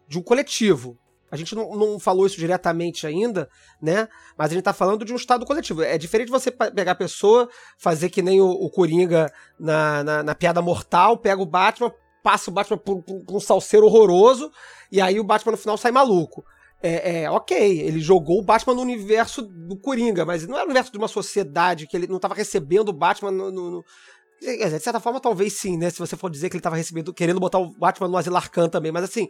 de um coletivo. A gente não, não, falou isso diretamente ainda, né? Mas a gente tá falando de um estado coletivo. É diferente você pegar a pessoa, fazer que nem o, o Coringa na, na, na, piada mortal, pega o Batman, passa o Batman por, por, por, um salseiro horroroso, e aí o Batman no final sai maluco. É, é, ok, ele jogou o Batman no universo do Coringa, mas não era o universo de uma sociedade que ele não estava recebendo o Batman no, no, no de certa forma, talvez sim, né? Se você for dizer que ele estava recebendo, querendo botar o Batman no Asilo Arkham também, mas assim,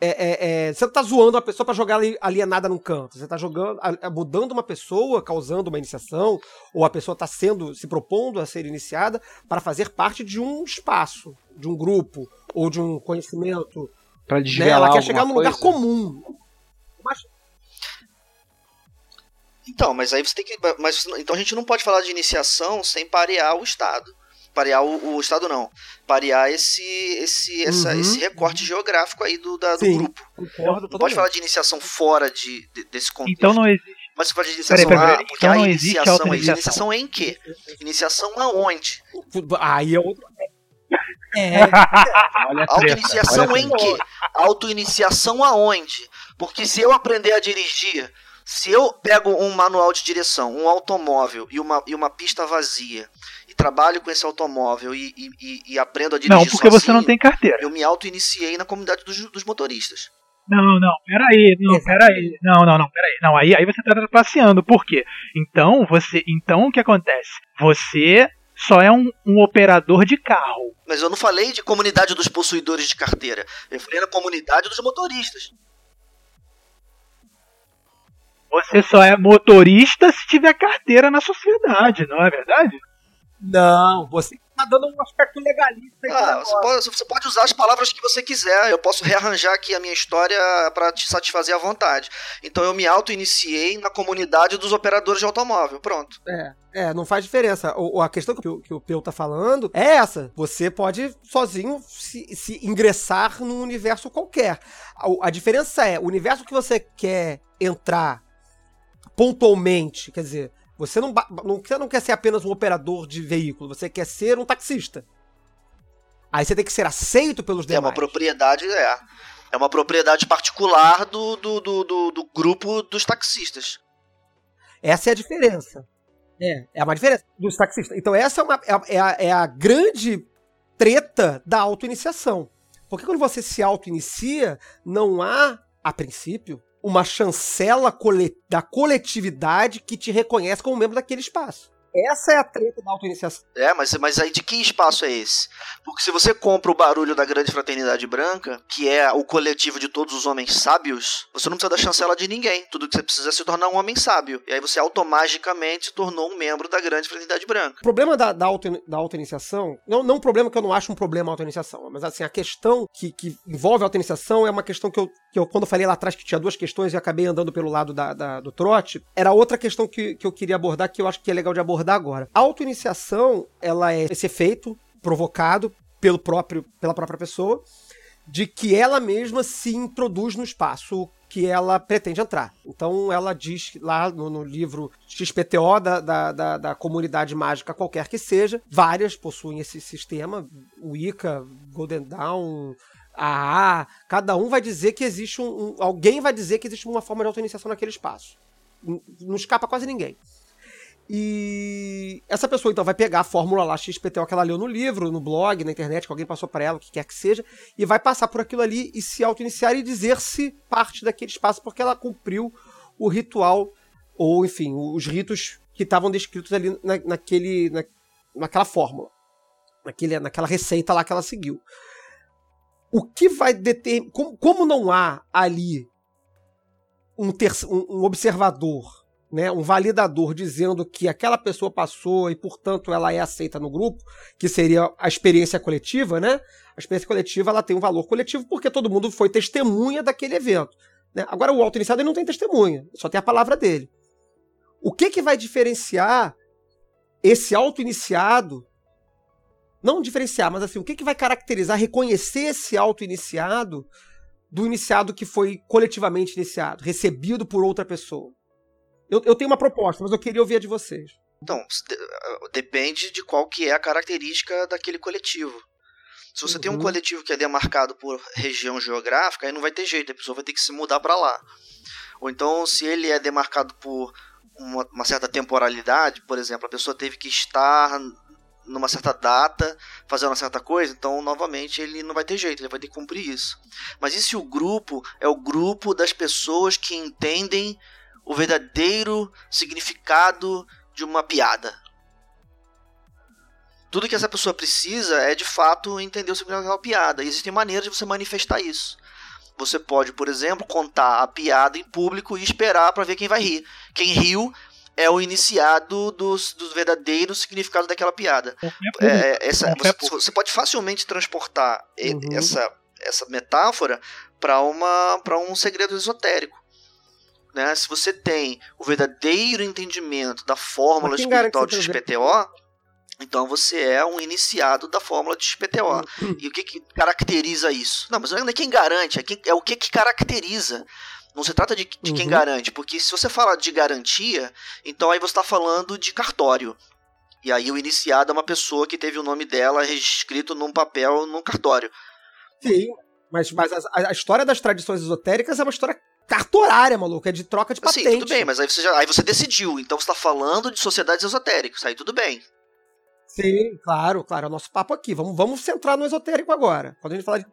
é, é, é, você não tá zoando uma pessoa para jogar alienada num canto. Você tá jogando, mudando uma pessoa, causando uma iniciação, ou a pessoa tá sendo, se propondo a ser iniciada para fazer parte de um espaço, de um grupo, ou de um conhecimento. Pra desvelar né? Ela quer chegar num lugar comum. Então, mas aí você tem que. Mas, então a gente não pode falar de iniciação sem parear o Estado parear o, o, Estado não, parear esse esse, essa, uhum. esse recorte geográfico aí do, da, do Sim, grupo. Concordo não pode falar de iniciação fora de, de, desse contexto. Então não existe. Mas você pode de iniciação peraí, peraí, lá, porque então a existe iniciação, iniciação em quê? Iniciação aonde? Aí é outro. É. (laughs) Auto-iniciação em quê? Auto-iniciação aonde? Porque se eu aprender a dirigir, se eu pego um manual de direção, um automóvel e uma, e uma pista vazia, trabalho com esse automóvel e, e, e aprendo a dirigir Não, porque sozinho, você não tem carteira. Eu me auto-iniciei na comunidade dos, dos motoristas. Não, não, peraí, não, peraí. Não, não, não, peraí. Não, aí, aí você tá trapaceando. Por quê? Então, você. Então o que acontece? Você só é um, um, operador de carro. Mas eu não falei de comunidade dos possuidores de carteira. Eu falei na comunidade dos motoristas. Você só é motorista se tiver carteira na sociedade, não é verdade? Não, você tá dando um aspecto legalista. Ah, você pode, você pode, usar as palavras que você quiser. Eu posso rearranjar aqui a minha história para te satisfazer à vontade. Então eu me auto-iniciei na comunidade dos operadores de automóvel. Pronto. É, é, não faz diferença. O, a questão que o, que o Peu tá falando é essa. Você pode sozinho se, se ingressar num universo qualquer. A, a diferença é, o universo que você quer entrar pontualmente, quer dizer, você não, não, você não quer ser apenas um operador de veículo, você quer ser um taxista. Aí você tem que ser aceito pelos demais. É uma propriedade, é. É uma propriedade particular do, do, do, do, do grupo dos taxistas. Essa é a diferença. É, é uma diferença dos taxistas. Então essa é, uma, é, é, a, é a grande treta da auto-iniciação. Porque quando você se auto-inicia, não há, a princípio, uma chancela da coletividade que te reconhece como membro daquele espaço. Essa é a treta da autoiniciação. É, mas, mas aí de que espaço é esse? Porque se você compra o barulho da grande fraternidade branca, que é o coletivo de todos os homens sábios, você não precisa da chancela de ninguém. Tudo que você precisa é se tornar um homem sábio. E aí você automaticamente se tornou um membro da grande fraternidade branca. O problema da, da, auto, da auto-iniciação, não, não um problema que eu não acho um problema a auto-iniciação, mas assim, a questão que, que envolve a auto-iniciação é uma questão que eu, que eu, quando eu falei lá atrás que tinha duas questões e acabei andando pelo lado da, da, do trote, era outra questão que, que eu queria abordar, que eu acho que é legal de abordar agora. A autoiniciação, ela é esse efeito provocado pelo próprio, pela própria pessoa, de que ela mesma se introduz no espaço que ela pretende entrar. Então ela diz lá no, no livro XPTO da, da, da, da, comunidade mágica qualquer que seja, várias possuem esse sistema, o Ica, Golden Dawn, a A, cada um vai dizer que existe um, um, alguém vai dizer que existe uma forma de auto-iniciação naquele espaço. Não escapa quase ninguém. E essa pessoa então vai pegar a fórmula lá XPTO que ela leu no livro, no blog, na internet, que alguém passou para ela, o que quer que seja, e vai passar por aquilo ali e se auto-iniciar e dizer-se parte daquele espaço porque ela cumpriu o ritual, ou enfim, os ritos que estavam descritos ali na, naquele, na, naquela fórmula, naquele, naquela receita lá que ela seguiu. O que vai determinar. Como, como não há ali um, um- um observador, né, um validador dizendo que aquela pessoa passou e, portanto, ela é aceita no grupo, que seria a experiência coletiva, né? A experiência coletiva ela tem um valor coletivo porque todo mundo foi testemunha daquele evento. né? Agora, o auto-iniciado não tem testemunha, só tem a palavra dele. O que, que vai diferenciar esse auto-iniciado? Não diferenciar, mas assim, o que, que vai caracterizar, reconhecer esse auto-iniciado do iniciado que foi coletivamente iniciado, recebido por outra pessoa? Eu, eu tenho uma proposta, mas eu queria ouvir a de vocês. Então, eh, depende de qual que é a característica daquele coletivo. Se você tem um Uhum. coletivo que é demarcado por região geográfica, aí não vai ter jeito, a pessoa vai ter que se mudar para lá. Ou então, se ele é demarcado por uma, uma certa temporalidade, por exemplo, a pessoa teve que estar numa certa data fazendo uma certa coisa, então novamente ele não vai ter jeito, ele vai ter que cumprir isso. Mas e se o grupo é o grupo das pessoas que entendem o verdadeiro significado de uma piada? Tudo que essa pessoa precisa é de fato entender o significado daquela piada. E existem maneiras de você manifestar isso. Você pode, por exemplo, contar a piada em público e esperar para ver quem vai rir. Quem riu é o iniciado dos, do verdadeiro significado daquela piada. É, é, essa, Qualquer você, você pode facilmente transportar Uhum. essa, essa metáfora para um segredo esotérico. Né? Se você tem o verdadeiro entendimento da fórmula espiritual de XPTO, então você é um iniciado da fórmula de XPTO. E o que, que caracteriza isso? Não, mas não é quem garante, é, quem- é o que, que caracteriza. Não se trata de, de quem Uhum. garante, porque se você fala de garantia, então aí você está falando de cartório. E aí o iniciado é uma pessoa que teve o nome dela escrito num papel num cartório. Sim, mas, mas a, a história das tradições esotéricas é uma história cartorária, maluco. É de troca de Assim, patente. tudo bem, mas aí você, já, aí você decidiu. Então você está falando de sociedades esotéricas. Aí tudo bem. Sim, claro, claro. É o nosso papo aqui. Vamos, vamos centrar no esotérico agora. Quando a gente falar de.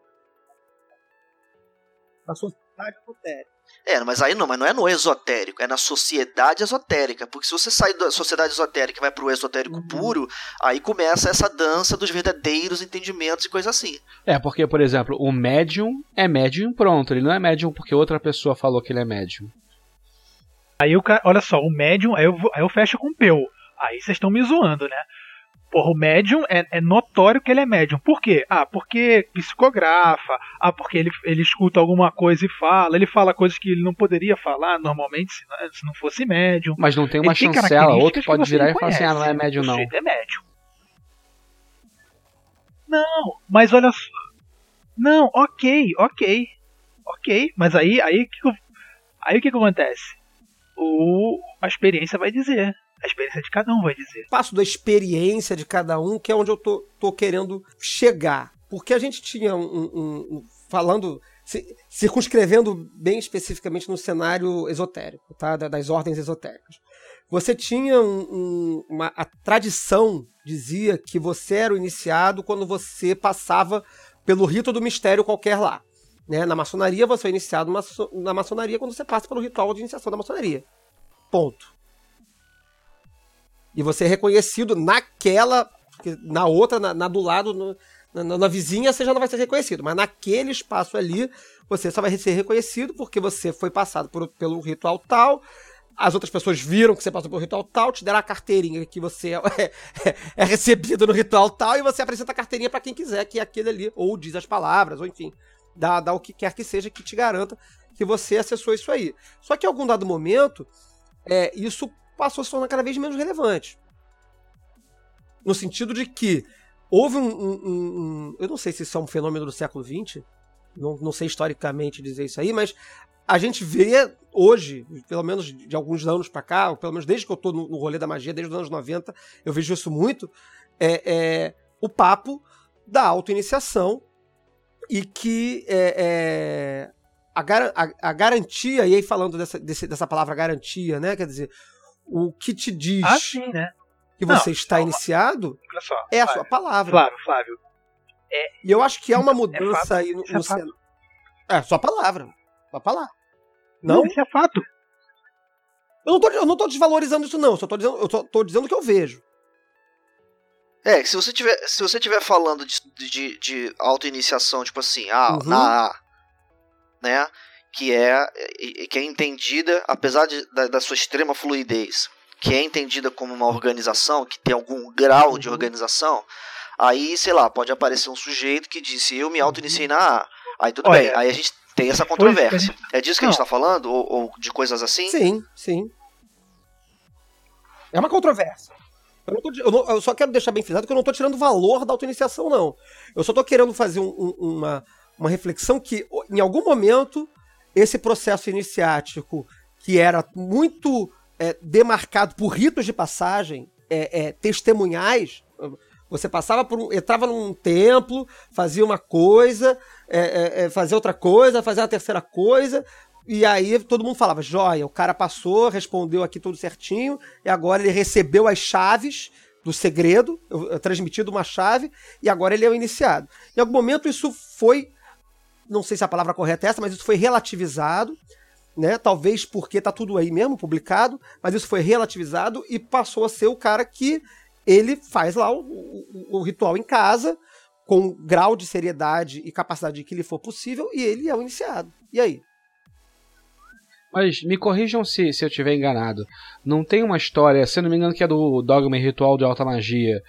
Da sociedade esotérica. É, mas aí não, mas não é no esotérico, é na sociedade esotérica. Porque se você sai da sociedade esotérica e vai pro esotérico Uhum. puro, aí começa essa dança dos verdadeiros entendimentos e coisa assim. É, porque, por exemplo, o médium é médium pronto. Ele não é médium porque outra pessoa falou que ele é médium. Aí o cara, olha só, o médium, aí eu, aí eu fecho com o peu. Aí vocês estão me zoando, né? Porra, o médium é, é notório que ele é médium. Por quê? Ah, porque psicografa. Ah, porque ele, ele escuta alguma coisa e fala. Ele fala coisas que ele não poderia falar normalmente se não, se não fosse médium. Mas não tem uma Ele tem chancela. características Outro pode virar e falar assim: ah, não é médium não. é médium. Não, mas olha só. Não, ok, ok. Ok, mas aí, aí, que aí o que, que acontece? O, a experiência vai dizer. A experiência de cada um vai dizer. passo da experiência de cada um, que é onde eu tô, tô querendo chegar. Porque a gente tinha um. um- um- falando. ci- circunscrevendo bem especificamente no cenário esotérico, tá? Da- Das ordens esotéricas. Você tinha um- um- uma. A tradição dizia que você era o iniciado quando você passava pelo rito do mistério qualquer lá. Né? Na maçonaria, você é iniciado na maçonaria quando você passa pelo ritual de iniciação da maçonaria. Ponto. E você é reconhecido naquela. Na outra, na, na do lado, no- na, na vizinha, você já não vai ser reconhecido. Mas naquele espaço ali, você só vai ser reconhecido porque você foi passado por- pelo ritual tal. As outras pessoas viram que você passou pelo ritual tal, te deram a carteirinha que você é, (laughs) é- é recebido no ritual tal, e você apresenta a carteirinha para quem quiser, que é aquele ali, ou diz as palavras, ou enfim, dá, dá o que quer que seja que te garanta que você acessou isso aí. Só que em algum dado momento, é, isso passou a se tornar cada vez menos relevante. No sentido de que houve um, um- um- Eu não sei se isso é um fenômeno do século XX, não, não sei historicamente dizer isso aí, mas a gente vê hoje, pelo menos de alguns anos pra cá, ou pelo menos desde que eu tô no, no rolê da magia, desde os anos 90, eu vejo isso muito, é, é o papo da autoiniciação e que é, é, a, a, a, garantia, e aí falando dessa, desse, dessa palavra garantia, né? Quer dizer, o que te diz ah, sim, né? que você Não, está iniciado só, é a sua palavra. Flávio, Flávio. É, e eu acho que há uma é mudança é aí no, no é, é sua palavra. Sua palavra. Não? Não, isso é fato. Eu não, tô, eu não tô desvalorizando isso, não. Eu só tô dizendo, eu só tô dizendo o que eu vejo. É, se você tiver, se você tiver falando de, de, de auto-iniciação, tipo assim, ah, uhum. na A, né? Que é, que é entendida, apesar de, da, da, sua extrema fluidez, que é entendida como uma organização, que tem algum grau uhum. de organização, aí, sei lá, pode aparecer um sujeito que disse, eu me auto-iniciei na A. Aí tudo Olha, bem, aí a gente tem essa controvérsia. É disso que Não. a gente tá falando? Ou, ou, de coisas assim? Sim, sim. É uma controvérsia. Eu, tô, eu, não, eu, só quero deixar bem frisado que eu não estou tirando valor da autoiniciação, não. Eu só estou querendo fazer um, um, uma, uma reflexão que, em algum momento, esse processo iniciático, que era muito é, demarcado por ritos de passagem é, é, testemunhais, você passava por um, entrava num templo, fazia uma coisa, é, é, é, fazia outra coisa, fazia uma terceira coisa, e aí todo mundo falava: joia, o cara passou, respondeu aqui tudo certinho, e agora ele recebeu as chaves do segredo, transmitido uma chave, e agora ele é o iniciado. Em algum momento isso foi, não sei se a palavra correta é essa, mas isso foi relativizado, né? Talvez porque tá tudo aí mesmo publicado, mas isso foi relativizado e passou a ser o cara que ele faz lá o, o, o ritual em casa, com grau de seriedade e capacidade que lhe for possível, e ele é o iniciado. E aí? Mas me corrijam se, se eu estiver enganado. Não tem uma história, se não me engano, que é do Dogma e Ritual de Alta Magia,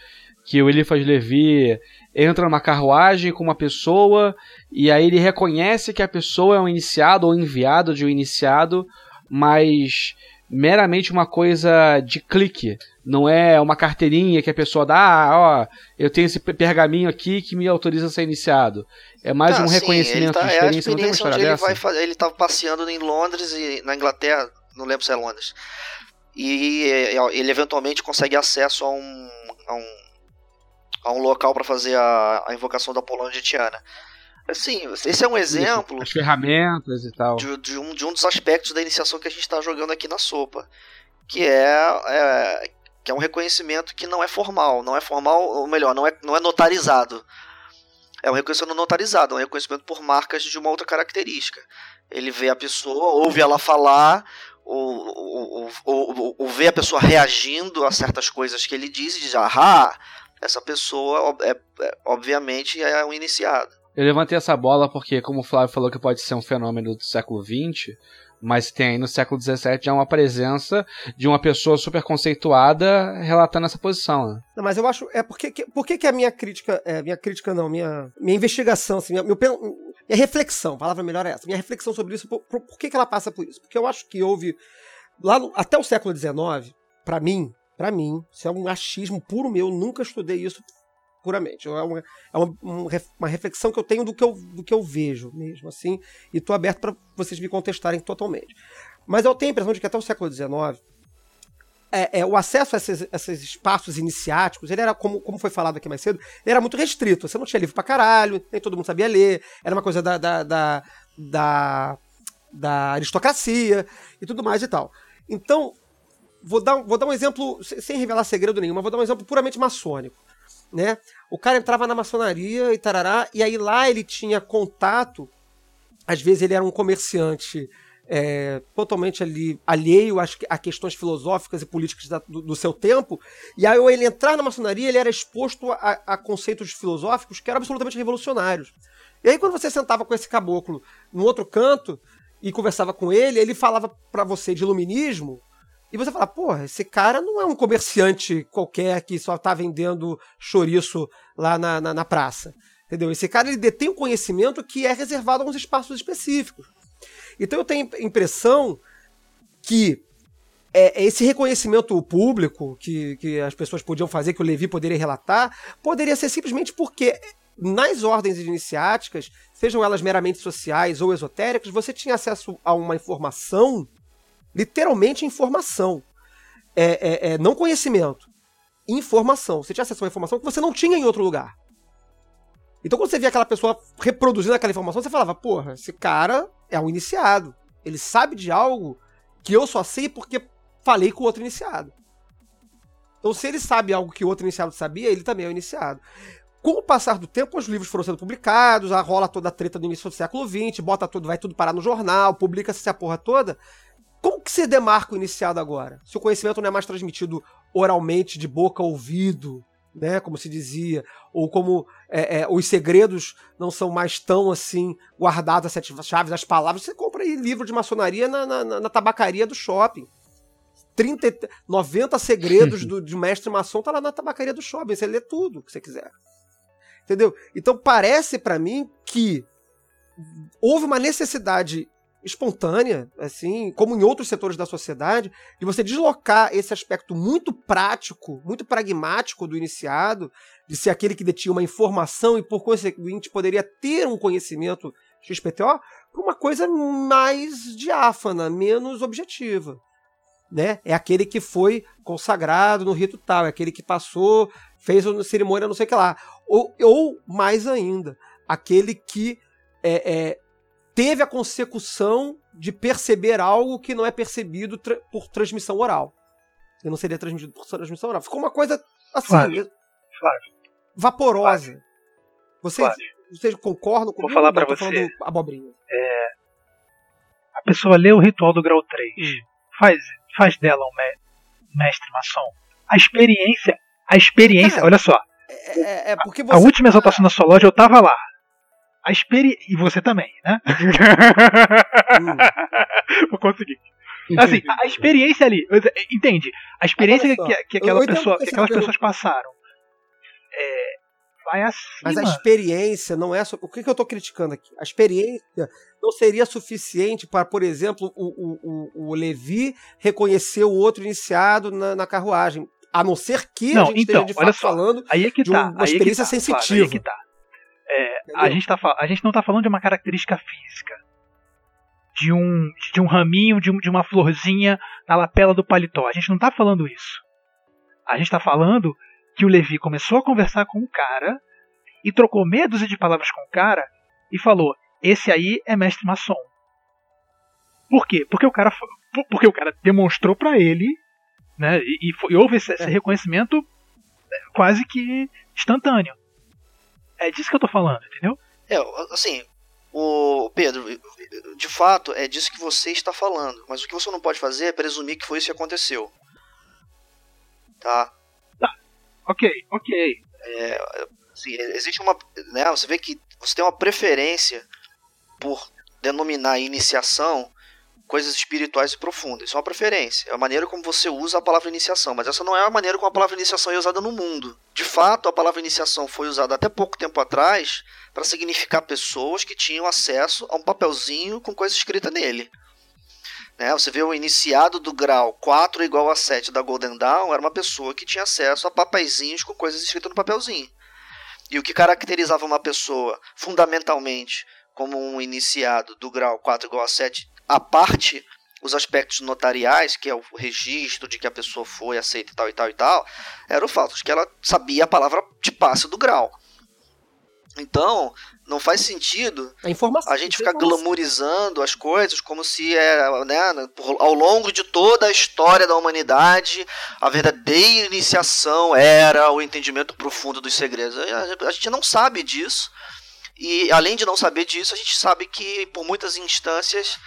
que o Eliphas Levi entra numa carruagem com uma pessoa e aí ele reconhece que a pessoa é um iniciado ou enviado de um iniciado, mas meramente uma coisa de clique. Não é uma carteirinha que a pessoa dá, ah, ó, eu tenho esse pergaminho aqui que me autoriza a ser iniciado. É mais tá, um reconhecimento tá, de experiência. É a experiência não tem onde ele, vai, ele tava passeando em Londres e na Inglaterra, não lembro se é Londres. E ele eventualmente consegue acesso a um, a um, a um local para fazer a, a invocação da Polônia de Tiana. Assim, esse é um exemplo. As ferramentas e tal. De, de, um, de um dos aspectos da iniciação que a gente está jogando aqui na sopa. Que é, é, que é um reconhecimento que não é formal. Não é formal, ou melhor, não é, não é notarizado. É um reconhecimento notarizado, é um reconhecimento por marcas de uma outra característica. Ele vê a pessoa, ouve ela falar, ou, ou, ou, ou, vê a pessoa reagindo a certas coisas que ele diz e diz, ah, essa pessoa é, é, obviamente é um iniciado. Eu levantei essa bola porque, como o Flávio falou que pode ser um fenômeno do século XX, mas tem aí no século XVII já uma presença de uma pessoa super conceituada relatando essa posição. Né? Não, mas eu acho. É porque, por que, que a minha crítica. É, minha crítica não, minha, minha investigação, assim, minha, meu, minha reflexão, a palavra melhor é essa, minha reflexão sobre isso, por, por, por que, que ela passa por isso? Porque eu acho que houve. Lá no, até o século XIX, para mim, para mim, isso é um achismo puro meu, nunca estudei isso puramente. É uma, é uma, uma, reflexão que eu tenho do que eu, do que eu vejo mesmo, assim, e estou aberto para vocês me contestarem totalmente. Mas eu tenho a impressão de que até o século XIX, é, é, o acesso a esses, esses, espaços iniciáticos, ele era, como, como foi falado aqui mais cedo, ele era muito restrito. Você não tinha livro pra caralho, nem todo mundo sabia ler, era uma coisa da, da, da, da, da aristocracia e tudo mais e tal. Então, vou dar, vou dar um exemplo, sem revelar segredo nenhum, mas vou dar um exemplo puramente maçônico né? O cara entrava na maçonaria e tarará, e aí lá ele tinha contato. Às vezes ele era um comerciante é, totalmente ali alheio às, a questões filosóficas e políticas da, do, do, seu tempo. E aí, ele entrar na maçonaria, ele era exposto a, a, conceitos filosóficos que eram absolutamente revolucionários. E aí, quando você sentava com esse caboclo no outro canto e conversava com ele, ele falava para você de iluminismo e você fala, porra, esse cara não é um comerciante qualquer que só tá vendendo chouriço lá na, na, na praça. Entendeu? Esse cara ele detém um conhecimento que é reservado a uns espaços específicos. Então eu tenho a impressão que é, é, esse reconhecimento público que, que as pessoas podiam fazer, que o Levi poderia relatar, poderia ser simplesmente porque nas ordens iniciáticas, sejam elas meramente sociais ou esotéricas, você tinha acesso a uma informação literalmente informação. É, é, é, não conhecimento. Informação. Você tinha acesso a uma informação que você não tinha em outro lugar. Então quando você via aquela pessoa reproduzindo aquela informação, você falava, porra, esse cara é um iniciado. Ele sabe de algo que eu só sei porque falei com outro iniciado. Então se ele sabe algo que o outro iniciado sabia, ele também é o iniciado. Com o passar do tempo, os livros foram sendo publicados, a rola toda a treta do início do século XX, bota tudo, vai tudo parar no jornal, publica-se essa porra toda. Como que se demarca o iniciado agora? Se o conhecimento não é mais transmitido oralmente, de boca a ouvido, né, como se dizia, ou como é, é, os segredos não são mais tão assim guardados as sete chaves, as palavras, você compra aí livro de maçonaria na, na, na tabacaria do shopping. 30, 90 segredos (laughs) do, de mestre maçom tá lá na tabacaria do shopping, você lê tudo que você quiser. Entendeu? Então parece para mim que houve uma necessidade espontânea, assim, como em outros setores da sociedade, de você deslocar esse aspecto muito prático, muito pragmático do iniciado, de ser aquele que detinha uma informação e, por conseguinte, poderia ter um conhecimento XPTO, para uma coisa mais diáfana, menos objetiva. Né? É aquele que foi consagrado no rito tal, é aquele que passou, fez uma cerimônia não sei o que lá. Ou, ou mais ainda, aquele que é, é, teve a consecução de perceber algo que não é percebido tra por transmissão oral. E não seria transmitido por transmissão oral. Ficou uma coisa assim, Flávio, Flávio, vaporosa. Flávio, Vocês, vocês concordam comigo? falar pra Eu tô você. falando abobrinha. é, a pessoa lê o ritual do grau 3, Hum. faz, faz dela um me- mestre maçom. A experiência, a experiência, Cara, olha só, É, é- é porque a você. última exaltação da sua loja eu tava lá. A experi... E você também, né? Hum. (laughs) Vou conseguir. Assim, a experiência ali, entende? A experiência que, que aquela pessoa, que aquelas pessoas passaram. É, vai acima. Mas a experiência não é só. O que, que eu estou criticando aqui? A experiência não seria suficiente para, por exemplo, o, o, o, o Levi reconhecer o outro iniciado na, na carruagem. A não ser que Não, a gente então, esteja de olha fato só. falando Aí é que de tá. uma aí é que experiência tá, sensitiva. Aí é que tá. É, a, gente tá, a gente não tá falando de uma característica física. De um, de um raminho, de, um- de uma florzinha na lapela do paletó. A gente não tá falando isso. A gente tá falando que o Levi começou a conversar com o cara e trocou meia dúzia de palavras com o cara e falou: Esse aí é mestre maçom. Por quê? Porque o cara, porque o cara demonstrou pra ele, né? E, e foi- e houve esse, esse É. reconhecimento é, quase que instantâneo. É disso que eu tô falando, entendeu? É, assim, o Pedro, de fato é disso que você está falando, mas o que você não pode fazer é presumir que foi isso que aconteceu. Tá? Ok, ok. Assim, existe uma, né, você vê que você tem uma preferência por denominar iniciação coisas espirituais e profundas. Isso é uma preferência. É a maneira como você usa a palavra iniciação, mas essa não é a maneira como a palavra iniciação é usada no mundo. De fato, a palavra iniciação foi usada até pouco tempo atrás para significar pessoas que tinham acesso a um papelzinho com coisa escrita nele. Né? Você vê o iniciado do grau 4 igual a 7 da Golden Dawn, era uma pessoa que tinha acesso a papeizinhos com coisas escritas no papelzinho. E o que caracterizava uma pessoa fundamentalmente como um iniciado do grau 4 igual a 7, a parte os aspectos notariais, que é o registro de que a pessoa foi aceita e tal e tal e tal, era o fato de que ela sabia a palavra de passe do grau. Então, não faz sentido A informação. a gente ficar informação. glamourizando as coisas como se é, né, ao longo de toda a história da humanidade a verdadeira iniciação era o entendimento profundo dos segredos. A gente não sabe disso. E além de não saber disso, a gente sabe que por muitas instâncias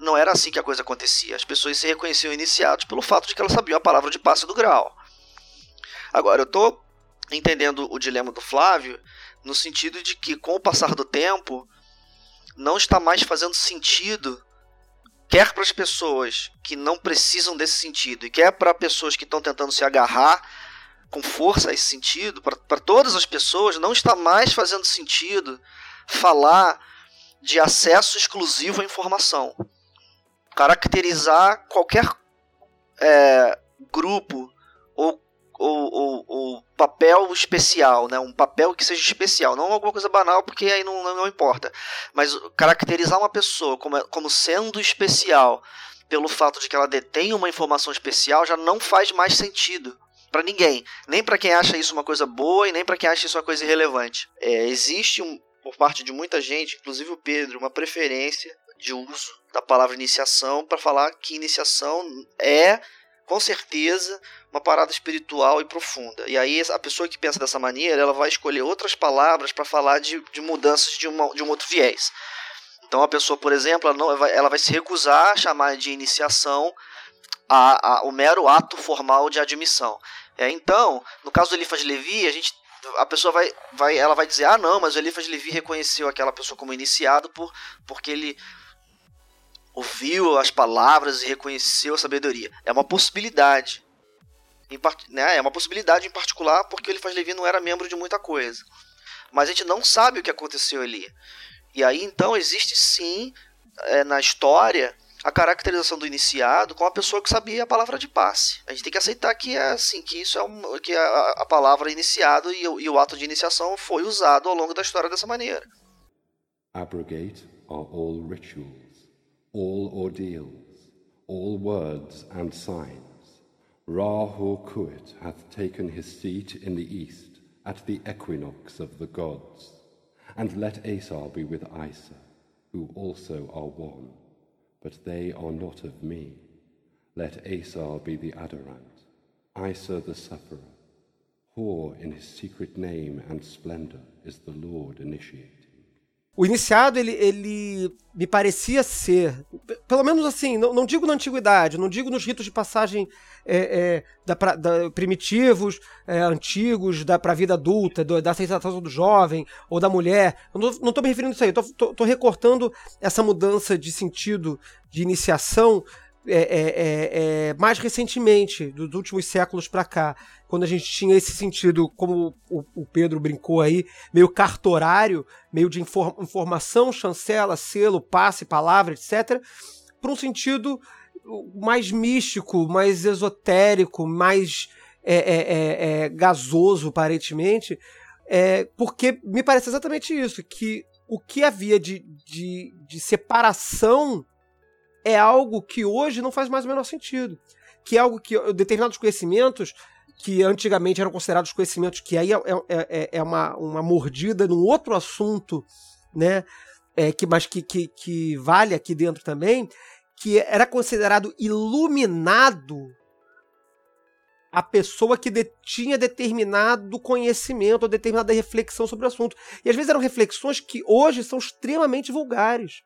não era assim que a coisa acontecia. As pessoas se reconheciam iniciados pelo fato de que elas sabiam a palavra de passe do grau. Agora, eu estou entendendo o dilema do Flávio no sentido de que, com o passar do tempo, não está mais fazendo sentido, quer para as pessoas que não precisam desse sentido, e quer para pessoas que estão tentando se agarrar com força a esse sentido, para todas as pessoas, não está mais fazendo sentido falar de acesso exclusivo à informação. Caracterizar qualquer é, grupo ou ou, ou, ou papel especial, né? um papel que seja especial, não alguma coisa banal, porque aí não, não, não importa. Mas caracterizar uma pessoa como, como sendo especial pelo fato de que ela detém uma informação especial já não faz mais sentido. Para ninguém, nem para quem acha isso uma coisa boa e nem para quem acha isso uma coisa irrelevante. É, existe um, por parte de muita gente, inclusive o Pedro, uma preferência de uso da palavra iniciação para falar que iniciação é com certeza uma parada espiritual e profunda. E aí a pessoa que pensa dessa maneira, ela vai escolher outras palavras para falar de, de mudanças de, uma, de um outro viés. Então a pessoa, por exemplo, ela, não, ela vai se recusar a chamar de iniciação a, a, o mero ato formal de admissão. É, então, no caso do Elifas Levi, a gente a pessoa vai, vai ela vai dizer ah não mas o Elifas Levi reconheceu aquela pessoa como iniciado por porque ele ouviu as palavras e reconheceu a sabedoria. É uma possibilidade. Né? É uma possibilidade em particular porque ele faz Levi não era membro de muita coisa. Mas a gente não sabe o que aconteceu ali. E aí então existe sim é, na história a caracterização do iniciado com a pessoa que sabia a palavra de passe. A gente tem que aceitar que é assim, que isso é um, que a, a palavra iniciado e, e o ato de iniciação foi usado ao longo da história dessa maneira. Abrogate all rituals. All ordeals, all words and signs. Rahu Kuit hath taken his seat in the east at the equinox of the gods. And let Asar be with Isa, who also are one, but they are not of me. Let Asar be the adorant, Isa the sufferer. Hor in his secret name and splendor is the Lord initiated. O iniciado, ele, ele me parecia ser, pelo menos assim, não, não digo na antiguidade, não digo nos ritos de passagem é, é, da, da, primitivos, é, antigos, da, pra vida adulta, do, da aceitação do jovem ou da mulher. Eu não, tô me referindo a isso aí, tô recortando essa mudança de sentido de iniciação é, é, é, é, mais recentemente, dos últimos séculos para cá, quando a gente tinha esse sentido, como o, o Pedro brincou aí, meio cartorário, meio de infor informação, chancela, selo, passe, palavra, etc., para um sentido mais místico, mais esotérico, mais é, é, gasoso, aparentemente, porque me parece exatamente isso, que o que havia de, de, de separação é algo que hoje não faz mais o menor sentido. Que é algo que determinados conhecimentos que antigamente eram considerados conhecimentos que aí é, é, é, é uma, uma mordida num outro assunto, né? É, que, mas que, que, que vale aqui dentro também, que era considerado iluminado a pessoa que de, tinha determinado conhecimento ou determinada reflexão sobre o assunto. E às vezes eram reflexões que hoje são extremamente vulgares.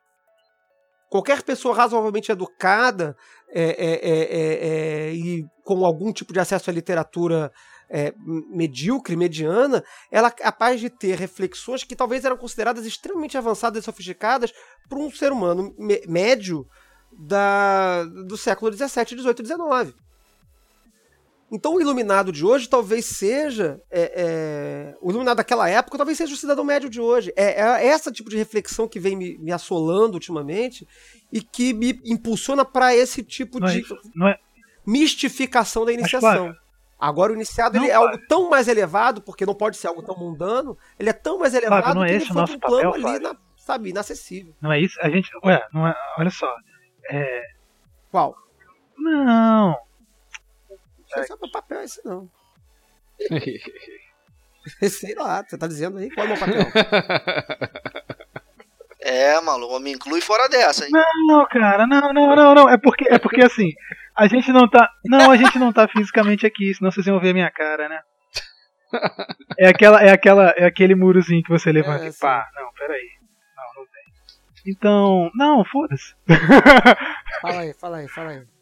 Qualquer pessoa razoavelmente educada é, é, é, e com algum tipo de acesso à literatura medíocre, mediana, ela é capaz de ter reflexões que talvez eram consideradas extremamente avançadas e sofisticadas por um ser humano médio da, do século XVII, XVIII e XIX. Então o iluminado de hoje talvez seja. É, é, o iluminado daquela época talvez seja o cidadão médio de hoje. É, é esse tipo de reflexão que vem me, me, assolando ultimamente e que me impulsiona para esse tipo não de é, é mistificação da iniciação. Agora o iniciado não, ele é algo tão mais elevado, porque não pode ser algo tão mundano, ele é tão mais elevado Flávio, não é que esse ele foi um plano papel, ali, na, sabe, inacessível. Não é isso? A gente. Ué, não é, olha só. É... Qual? Não. Não sei se é papel esse, não. (laughs) sei lá, você tá dizendo aí qual é o meu papel? (laughs) É, maluco, me inclui fora dessa, hein? Não, cara, não, não, não, não. É porque, é porque assim, a gente não tá. Não, a gente não tá fisicamente aqui, senão vocês iam ver minha cara, né? (laughs) É aquela, é aquela, é aquele murozinho que você levanta é, e pá. Não, peraí. Não, não tem. Então. Não, foda-se. Fala aí, fala aí, fala aí.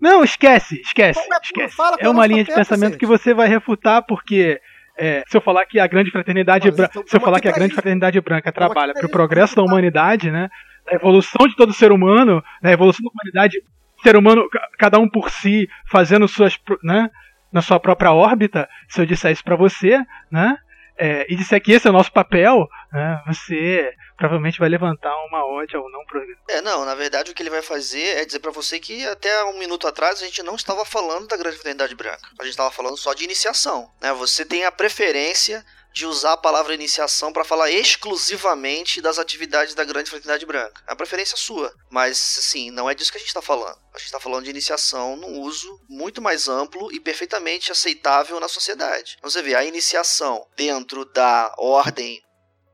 Não, esquece, esquece, é, esquece. Fala, é uma linha de pensamento que você vai refutar porque é, se eu falar que a grande fraternidade branca, se eu falar que a grande fraternidade branca trabalha para o progresso da humanidade, né, da evolução de todo ser humano, da evolução da humanidade, ser humano cada um por si, fazendo suas, né, na sua própria órbita, se eu disser isso para você, né, é, e disser que esse é o nosso papel, né, você provavelmente vai levantar uma ode ao não progresso. É, não, na verdade o que ele vai fazer é dizer para você que até um minuto atrás a gente não estava falando da grande fraternidade branca. A gente estava falando só de iniciação, né? Você tem a preferência de usar a palavra iniciação para falar exclusivamente das atividades da grande fraternidade branca. É a preferência sua, mas assim, não é disso que a gente está falando. A gente está falando de iniciação num uso muito mais amplo e perfeitamente aceitável na sociedade. Então, você vê a iniciação dentro da ordem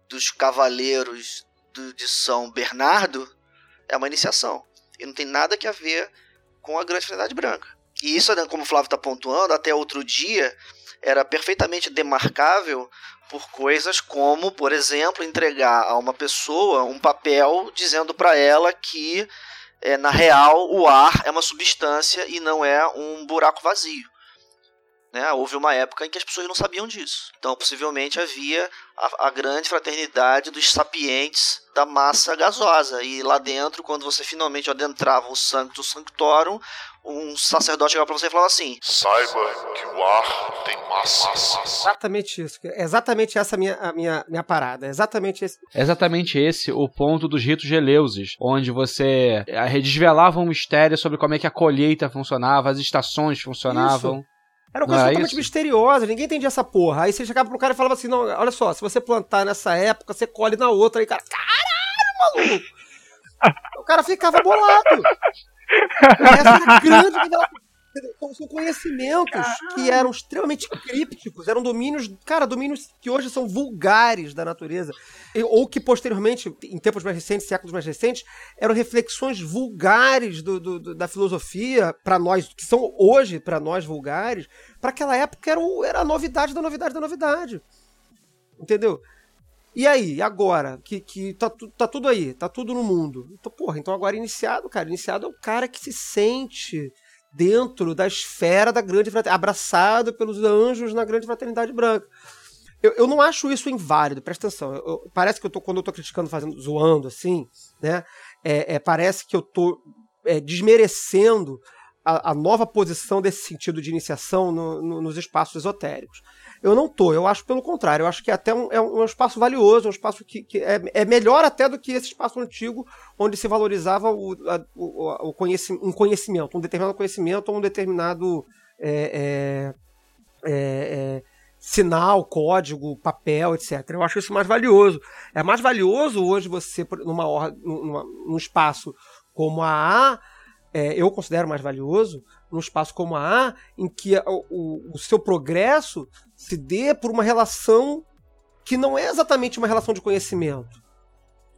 dos cavaleiros do, de São Bernardo é uma iniciação e não tem nada que a ver com a grande fraternidade branca. E isso, né, como o Flávio está pontuando, até outro dia era perfeitamente demarcável por coisas como, por exemplo, entregar a uma pessoa um papel dizendo para ela que, é, na real, o ar é uma substância e não é um buraco vazio. Né? Houve uma época em que as pessoas não sabiam disso. Então, possivelmente, havia a, a, grande fraternidade dos sapientes da massa gasosa. E lá dentro, quando você finalmente adentrava o Sancto Sanctorum, um sacerdote chegava para você e falava assim: Saiba que o ar tem massa. Exatamente isso. É exatamente essa a minha, a minha, minha parada. É exatamente esse. É exatamente esse o ponto dos ritos geleuses, onde você eh, desvelava um mistério sobre como é que a colheita funcionava, as estações funcionavam. Isso. Era uma coisa é totalmente isso? misteriosa, ninguém entendia essa porra. Aí você chegava pro cara e falava assim: não, olha só, se você plantar nessa época, você colhe na outra. Aí, cara, caralho, maluco! (laughs) o cara ficava bolado. Essa era grande revelação. São- São conhecimentos que eram extremamente crípticos, eram domínios, cara, domínios que hoje são vulgares da natureza, ou que posteriormente, em tempos mais recentes, séculos mais recentes, eram reflexões vulgares do- do- do- da filosofia para nós, que são hoje para nós vulgares, para aquela época era, o- era a novidade da novidade da novidade. Entendeu? E aí, agora? Que, que tá, tá tudo aí, tá tudo no mundo. Então, porra, então agora iniciado, cara, iniciado é o cara que se sente dentro da esfera da grande fraternidade, abraçado pelos anjos na grande fraternidade branca. Eu, eu não acho isso inválido, presta atenção. Eu- eu- parece que eu tô, quando eu tô criticando, fazendo, zoando assim, né? É, é, parece que eu tô é, desmerecendo a, a nova posição desse sentido de iniciação no- no- nos espaços esotéricos. Eu não tô, eu acho pelo contrário, eu acho que até um, é um espaço valioso, é um espaço que, que é, é melhor até do que esse espaço antigo, onde se valorizava o, a- o, o um conhecimento, um determinado conhecimento ou um determinado é, é, é, é, sinal, código, papel, etc. Eu acho isso mais valioso. É mais valioso hoje você, numa, numa, num espaço como a A, é, eu considero mais valioso, num espaço como a A, em que a- o, o seu progresso se dê por uma relação que não é exatamente uma relação de conhecimento,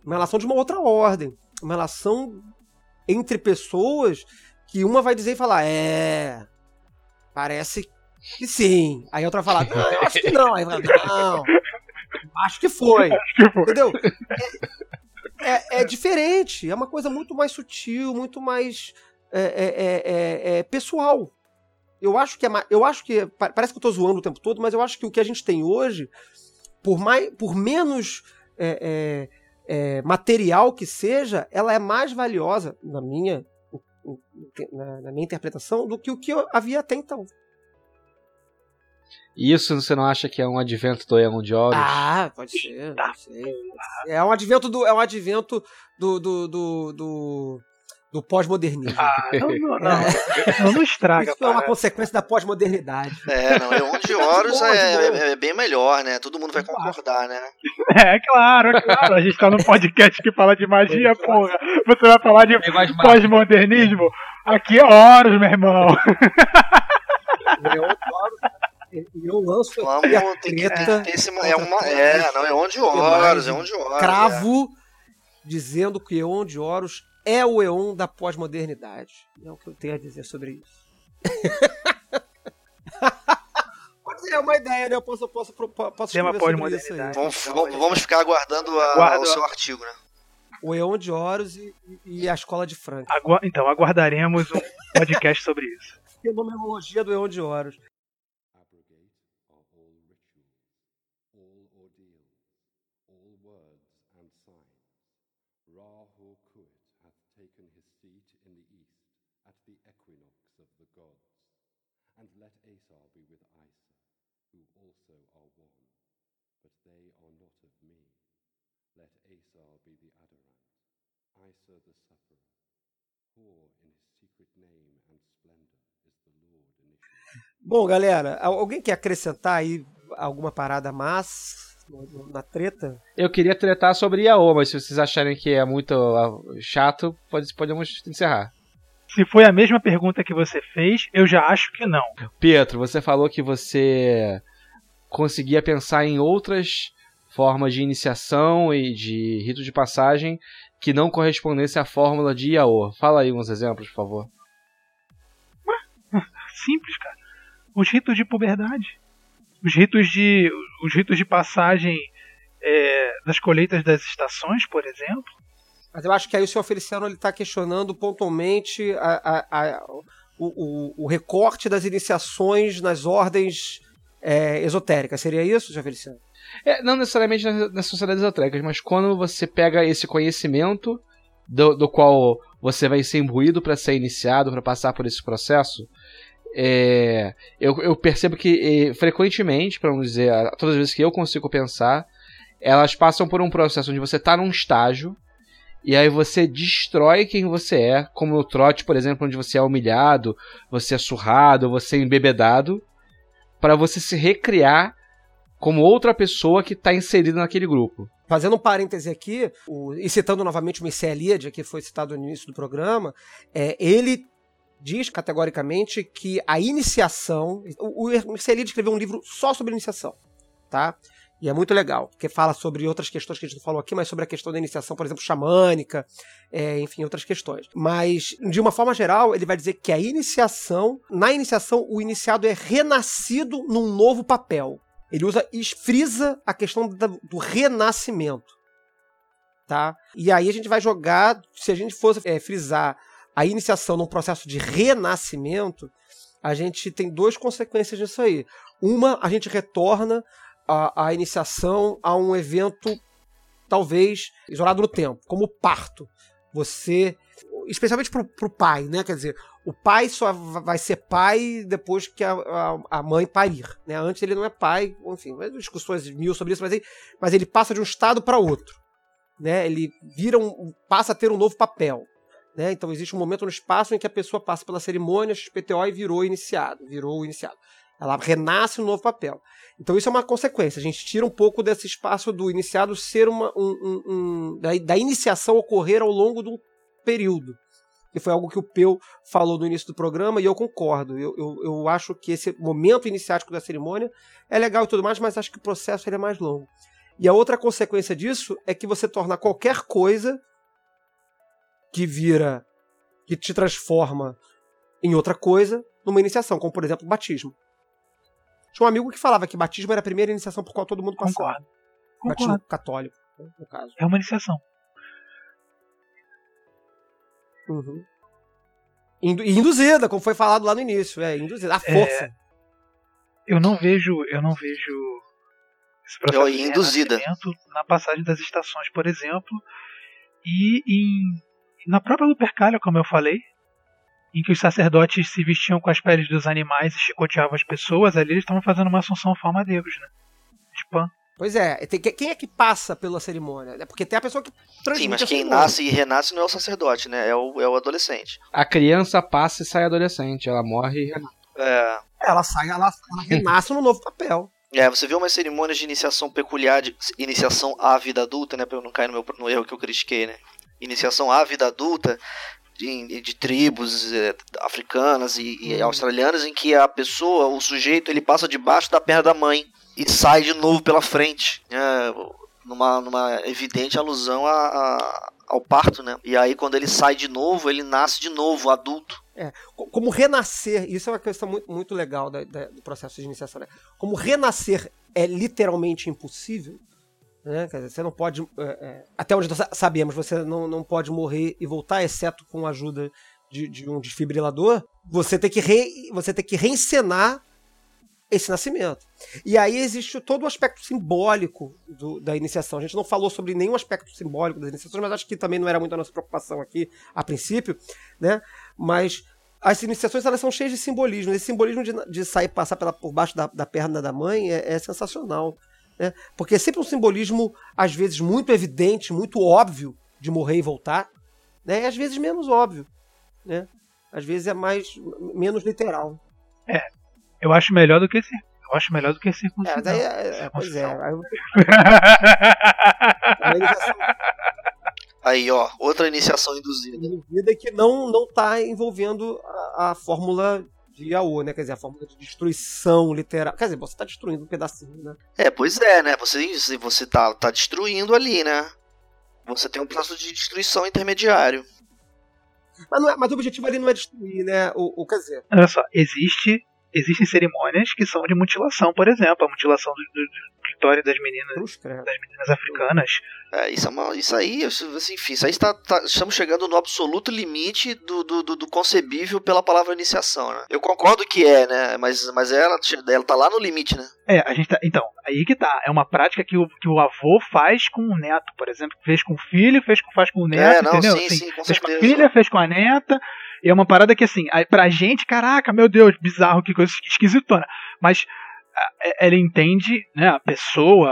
uma relação de uma outra ordem, uma relação entre pessoas que uma vai dizer e falar, é, parece que sim. Aí a outra vai falar, não, eu acho que não. Aí vai não, acho que foi. Tipo, Entendeu? É, é- é diferente, é uma coisa muito mais sutil, muito mais é, é, é, é pessoal. Eu acho que é, eu acho que pa- parece que eu tô zoando o tempo todo, mas eu acho que o que a gente tem hoje, por mais, por menos é, é, é, material que seja, ela é mais valiosa na minha na, na minha interpretação do que o que eu havia até então. Isso você não acha que é um advento do Eon de Horus? Ah, pode ser, não sei. É um advento do, é um advento do, do, do, do, do pós-modernismo. ah, não, não, não, não, não estraga, Isso é uma consequência da pós-modernidade. É, não, Eon de (laughs) Horus boa, de é, é- é bem melhor, né? Todo mundo vai concordar, né? É claro, é claro. A gente tá num podcast que fala de magia, porra. Você vai falar de pós-modernismo? Aqui é Horus, meu irmão. Eu, eu lanço Vamos, aqui a tem que, tem que esse. É, uma, é, não, Eon de Horus, Eon de Horus. é. cravo dizendo que o Eon de Horus é o Eon da pós-modernidade. É o que eu tenho a dizer sobre isso. (laughs) Pode ser uma ideia, né? Eu posso, posso, eu posso Tema escrever sobre isso aí. pós-modernidade. Vamos, vamos, vamos ficar aguardando a- Aguardo. o seu artigo, né? O Eon de Horus e, e a escola de Frank. Agua- Então, aguardaremos um podcast sobre isso. (laughs) Fenomenologia do Eon de Horus. abrogate are all rituals, all ordeals, all words and signs. Rahu Kuit hath taken his seat in the east at the equinox of the gods. And let Asar be with Isa, who also are one, but they are not of me. Let Asar be the Adorant, Isa the sufferer. For in his secret name and splendor is the initiated. Bom, galera, al- alguém quer acrescentar aí alguma parada mas na treta? Eu queria tretar sobre Yaô, mas se vocês acharem que é muito uh, chato, pode, podemos encerrar. Se foi a mesma pergunta que você fez, eu já acho que não. Pietro, você falou que você conseguia pensar em outras formas de iniciação e de rito de passagem que não correspondesse à fórmula de Yaô. Fala aí uns exemplos, por favor. (laughs) Simples, cara. Os ritos de puberdade. Os ritos de, os ritos de passagem é, das colheitas das estações, por exemplo. Mas eu acho que aí o senhor Feliciano está questionando pontualmente a, a, a, o, o, o, recorte das iniciações nas ordens é, esotéricas. Seria isso, senhor Feliciano? É, não necessariamente nas, nas sociedades esotéricas, mas quando você pega esse conhecimento do, do qual você vai ser imbuído para ser iniciado, para passar por esse processo, é, eu, eu, percebo que é, frequentemente, para não dizer todas as vezes que eu consigo pensar, elas passam por um processo onde você está num estágio e aí você destrói quem você é, como no trote, por exemplo, onde você é humilhado, você é surrado, você é embebedado, para você se recriar como outra pessoa que está inserida naquele grupo. Fazendo um parêntese aqui, o, e citando novamente o Messias Eliade, que foi citado no início do programa, é, ele diz categoricamente que a iniciação. O, o Eliade escreveu um livro só sobre iniciação, tá? E é muito legal, porque fala sobre outras questões que a gente não falou aqui, mas sobre a questão da iniciação, por exemplo, xamânica, é, enfim, outras questões. Mas, de uma forma geral, ele vai dizer que a iniciação, na iniciação, o iniciado é renascido num novo papel. Ele usa e frisa a questão do renascimento. Tá? E aí a gente vai jogar, se a gente fosse é, frisar a iniciação num processo de renascimento, a gente tem duas consequências disso aí. Uma, a gente retorna a, a iniciação a um evento talvez isolado no tempo, como o parto. Você, especialmente pro, pro pai, né? Quer dizer, o pai só vai ser pai depois que a, a, a, mãe parir, né? Antes ele não é pai, enfim, discussões mil sobre isso, mas ele, mas ele passa de um estado para outro, né? Ele vira um, passa a ter um novo papel, né? Então existe um momento no espaço em que a pessoa passa pela cerimônia XPTO e virou iniciado, virou iniciado. Ela renasce um novo papel. Então isso é uma consequência. A gente tira um pouco desse espaço do iniciado ser uma. Um, um, da, da, iniciação ocorrer ao longo de um período. Que foi algo que o Peu falou no início do programa e eu concordo. Eu, eu, eu acho que esse momento iniciático da cerimônia é legal e tudo mais, mas acho que o processo é mais longo. E a outra consequência disso é que você torna qualquer coisa que vira. que te transforma em outra coisa numa iniciação, como por exemplo o batismo. Tinha um amigo que falava que batismo era a primeira iniciação por qual todo mundo passava. Concordo. Batismo Concordo. católico, né, no caso. É uma iniciação. Uhum. Indu induzida, como foi falado lá no início, é induzida, a força. É, eu não vejo, eu não vejo esse processo oh, induzida na passagem das estações, por exemplo, e em, na própria Lupercalia, como eu falei, em que os sacerdotes se vestiam com as peles dos animais e chicoteavam as pessoas, ali eles estavam fazendo uma assunção forma deus, né? De Pan. Pois é, tem, quem é que passa pela cerimônia? É porque tem a pessoa que transmite Sim, mas quem nasce e renasce não é o sacerdote, né? É o, é o adolescente. A criança passa e sai adolescente, ela morre e renasce. É. Ela sai, ela, ela renasce no novo papel. É, você vê umas cerimônias de iniciação peculiar, de iniciação à vida adulta, né? Pra eu não cair no, meu, no erro que eu critiquei, né? Iniciação à vida adulta, de, de tribos é, africanas e, e, australianas em que a pessoa, o sujeito, ele passa debaixo da perna da mãe e sai de novo pela frente, é, numa, numa evidente alusão a, a, ao parto, né? E aí quando ele sai de novo, ele nasce de novo, adulto. É, como renascer, isso é uma questão muito, muito legal da, da, do processo de iniciação. Né? Como renascer é literalmente impossível, né? Dizer, você não pode. É, é, até onde nós sabemos, você não, não pode morrer e voltar, exceto com a ajuda de, de um desfibrilador. Você tem que, re, você tem que reencenar esse nascimento. E aí existe todo o aspecto simbólico do, da iniciação. A gente não falou sobre nenhum aspecto simbólico das iniciações, mas acho que também não era muito a nossa preocupação aqui a princípio, né? Mas as iniciações elas são cheias de simbolismo. Esse simbolismo de, de sair passar pela, por baixo da, da perna da mãe é, é sensacional. Né? Porque é sempre um simbolismo, às vezes, muito evidente, muito óbvio de morrer e voltar, né? e às vezes menos óbvio. Né? Às vezes é mais menos literal. É, eu acho melhor do que esse. Eu acho melhor do que É, circuncisão. daí, é, é, pois é. (laughs) Aí ó, outra iniciação induzida. induzida que não, não tá envolvendo a, a fórmula de Yaô, né? Quer dizer, a fórmula de destruição literal. Quer dizer, você tá destruindo um pedacinho, né? É, pois é, né? Você, você tá, tá destruindo ali, né? Você tem um processo de destruição intermediário. Mas, não é- mas o objetivo ali não é destruir, né? O, o- quer dizer, Olha só, existe, existem cerimônias que são de mutilação, por exemplo, a mutilação do, do, do clitóris das meninas, das meninas africanas. É, isso, é uma, isso aí, isso- assim, enfim, isso aí está, tá- estamos chegando no absoluto limite do, do, do- do concebível pela palavra iniciação, né? Eu concordo que é, né? Mas, mas ela, ela tá lá no limite, né? É, a gente tá. Então, aí que tá. É uma prática que o, que o avô faz com o neto, por exemplo. Fez com o filho, fez com, faz com o neto, é, não, entendeu? sim, Assim, sim, com fez com a certeza. filha, fez com a neta. E é uma parada que, assim, pra gente, caraca, meu Deus, bizarro, que coisa esquisitona. Mas é- ela entende, né, a pessoa,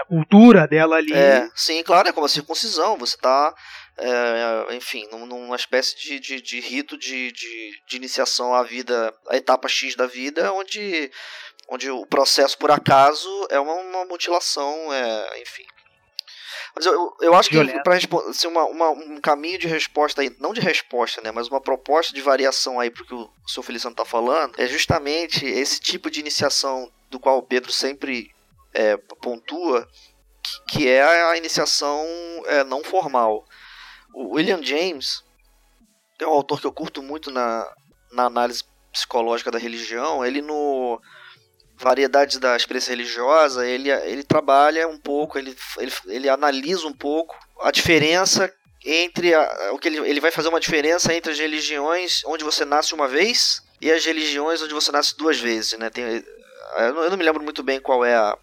a cultura dela ali. É, sim, claro, é como a circuncisão. Você tá, é, enfim, num- numa espécie de, de, de rito de, de, de iniciação à vida, à etapa X da vida, onde, onde o processo, por acaso, é uma, uma mutilação, é, enfim. Mas eu, eu- eu acho que Violento. para assim, uma, uma- um caminho de resposta aí, não de resposta, né, mas uma proposta de variação aí pro que o seu Feliciano tá falando, é justamente esse tipo de iniciação do qual o Pedro sempre é, pontua, que, que é a iniciação é, não formal. O William James é um autor que eu curto muito na, na análise psicológica da religião. Ele no Variedades da Experiência Religiosa, ele, ele trabalha um pouco, ele, ele, ele analisa um pouco a diferença entre o que ele, ele vai fazer uma diferença entre as religiões onde você nasce uma vez e as religiões onde você nasce duas vezes, né? Tem, eu, não, eu não me lembro muito bem qual é a,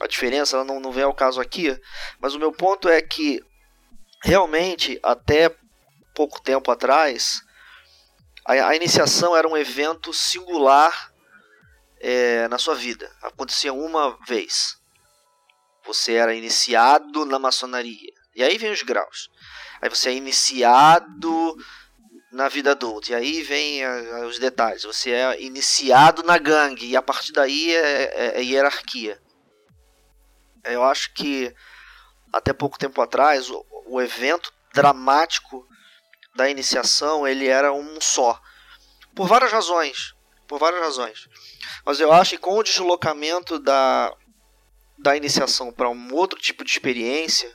a diferença, ela não, não vem ao caso aqui, mas o meu ponto é que realmente até pouco tempo atrás a, a iniciação era um evento singular é, na sua vida, acontecia uma vez. Você era iniciado na maçonaria. E aí vem os graus. Aí você é iniciado na vida adulta. E aí vem a- os detalhes. Você é iniciado na gangue. E a partir daí é, é- é hierarquia. Eu acho que até pouco tempo atrás o, o evento dramático da iniciação ele era um só. Por várias razões. Por várias razões. Mas eu acho que com o deslocamento da, da iniciação para um outro tipo de experiência,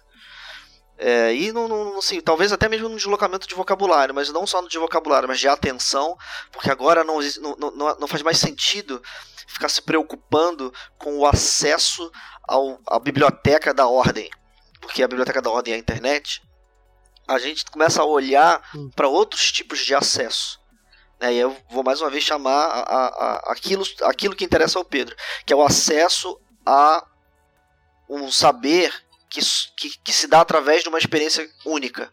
é, e não, não, assim, talvez até mesmo no deslocamento de vocabulário, mas não só no de vocabulário, mas de atenção, porque agora não, não, não, não- não faz mais sentido ficar se preocupando com o acesso ao, à biblioteca da ordem, porque a biblioteca da ordem é a internet, a gente começa a olhar Hum. para outros tipos de acesso. Né? E eu vou mais uma vez chamar a, a, a- aquilo, aquilo que interessa ao Pedro, que é o acesso a um saber que, que, que se dá através de uma experiência única.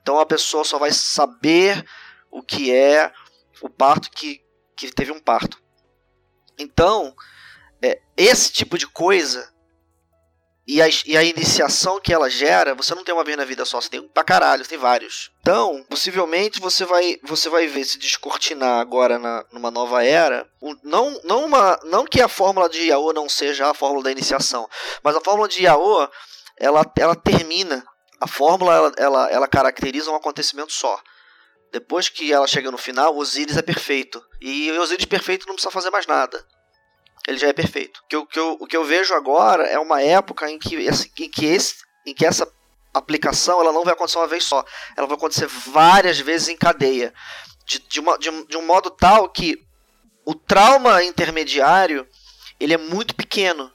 Então a pessoa só vai saber o que é o parto que, que teve um parto. Então, é, esse tipo de coisa e a, e a iniciação que ela gera, você não tem uma vez na vida só, você tem um pra caralho, você tem vários. Então, possivelmente você vai, você vai ver se descortinar agora na, numa nova era. o- não, não, uma, não que a fórmula de Yao não seja a fórmula da iniciação, mas a fórmula de Yao ela, ela termina. A fórmula ela, ela, ela caracteriza um acontecimento só. Depois que ela chega no final, Osíris é perfeito. E o Osíris perfeito não precisa fazer mais nada. Ele já é perfeito. O que eu, que eu, o que eu vejo agora é uma época em que, esse, em, que esse, em que essa aplicação ela não vai acontecer uma vez só. Ela vai acontecer várias vezes em cadeia. De, de, uma, de, um, de um modo tal que o trauma intermediário ele é muito pequeno.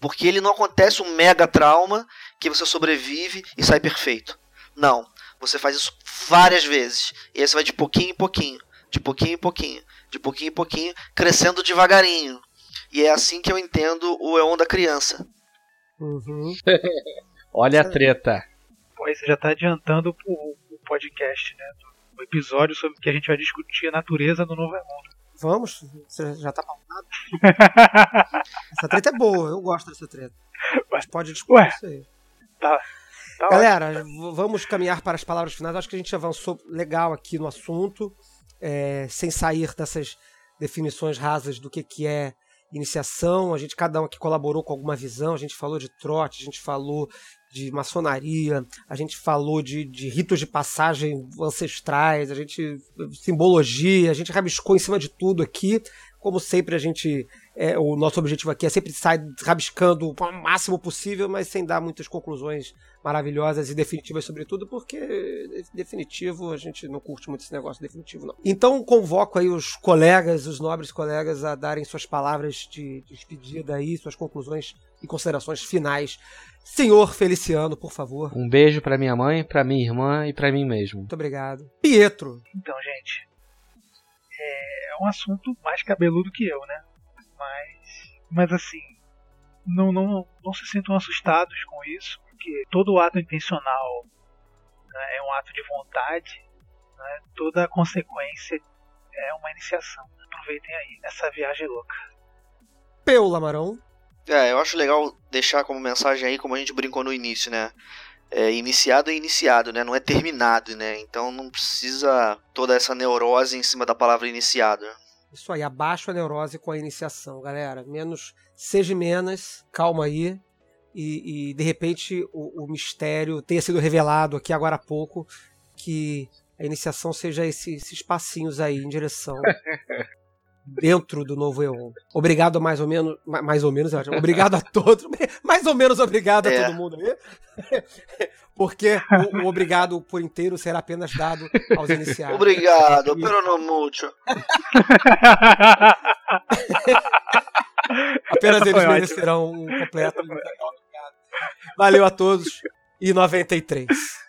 Porque ele não acontece um mega trauma que você sobrevive e sai perfeito. Não. Você faz isso várias vezes. E aí você vai de pouquinho em pouquinho. De pouquinho em pouquinho. De pouquinho em pouquinho. Crescendo devagarinho. E é assim que eu entendo o Eon da criança. Uhum. (laughs) Olha a treta. Pois você já tá adiantando o, o podcast, né? O episódio sobre que a gente vai discutir a natureza do novo mundo. Vamos? Você já tá pautado? (laughs) Essa treta é boa, eu gosto dessa treta. Mas pode discutir Ué. isso aí. Tá Galera, v- vamos caminhar para as palavras finais. Acho que a gente avançou legal aqui no assunto, é, sem sair dessas, definições rasas do que, que é iniciação. A gente, cada um aqui colaborou com alguma visão. A gente falou de trote, a gente falou de maçonaria, a gente falou de, de ritos de passagem ancestrais, a gente simbologia, a gente rabiscou em cima de tudo aqui. Como sempre, a gente. É, o nosso objetivo aqui é sempre sair rabiscando o máximo possível, mas sem dar muitas conclusões maravilhosas e definitivas sobre tudo, porque definitivo a gente não curte muito esse negócio definitivo, não. Então convoco aí os colegas, os nobres colegas, a darem suas palavras de despedida aí, suas conclusões e considerações finais. Senhor Feliciano, por favor. Um beijo para minha mãe, para minha irmã e para mim mesmo. Muito obrigado. Pietro. Então, gente, é um assunto mais cabeludo que eu, né? Mas, mas assim, não, não, não se sintam assustados com isso, porque todo ato intencional né, é um ato de vontade, né? toda consequência é uma iniciação. Aproveitem aí essa viagem louca. Peu Lamarão. É, eu acho legal deixar como mensagem aí, como a gente brincou no início, né? É, iniciado é iniciado, né? Não é terminado, né? Então não precisa toda essa neurose em cima da palavra iniciado. Isso aí, abaixo a neurose com a iniciação, galera. Menos, seja menos, calma aí. E, e de repente o, o, mistério tenha sido revelado aqui agora há pouco, que a iniciação seja esse, esses passinhos aí em direção (laughs) dentro do novo EON. Obrigado mais ou menos, (laughs) mais ou menos, obrigado a todos, mais ou menos obrigado é. a todo mundo aí, (laughs) porque o, o, obrigado por inteiro será apenas dado aos iniciados. Obrigado, pero no mucho. (laughs) apenas Essa eles merecerão um completo. Valeu a todos e 93.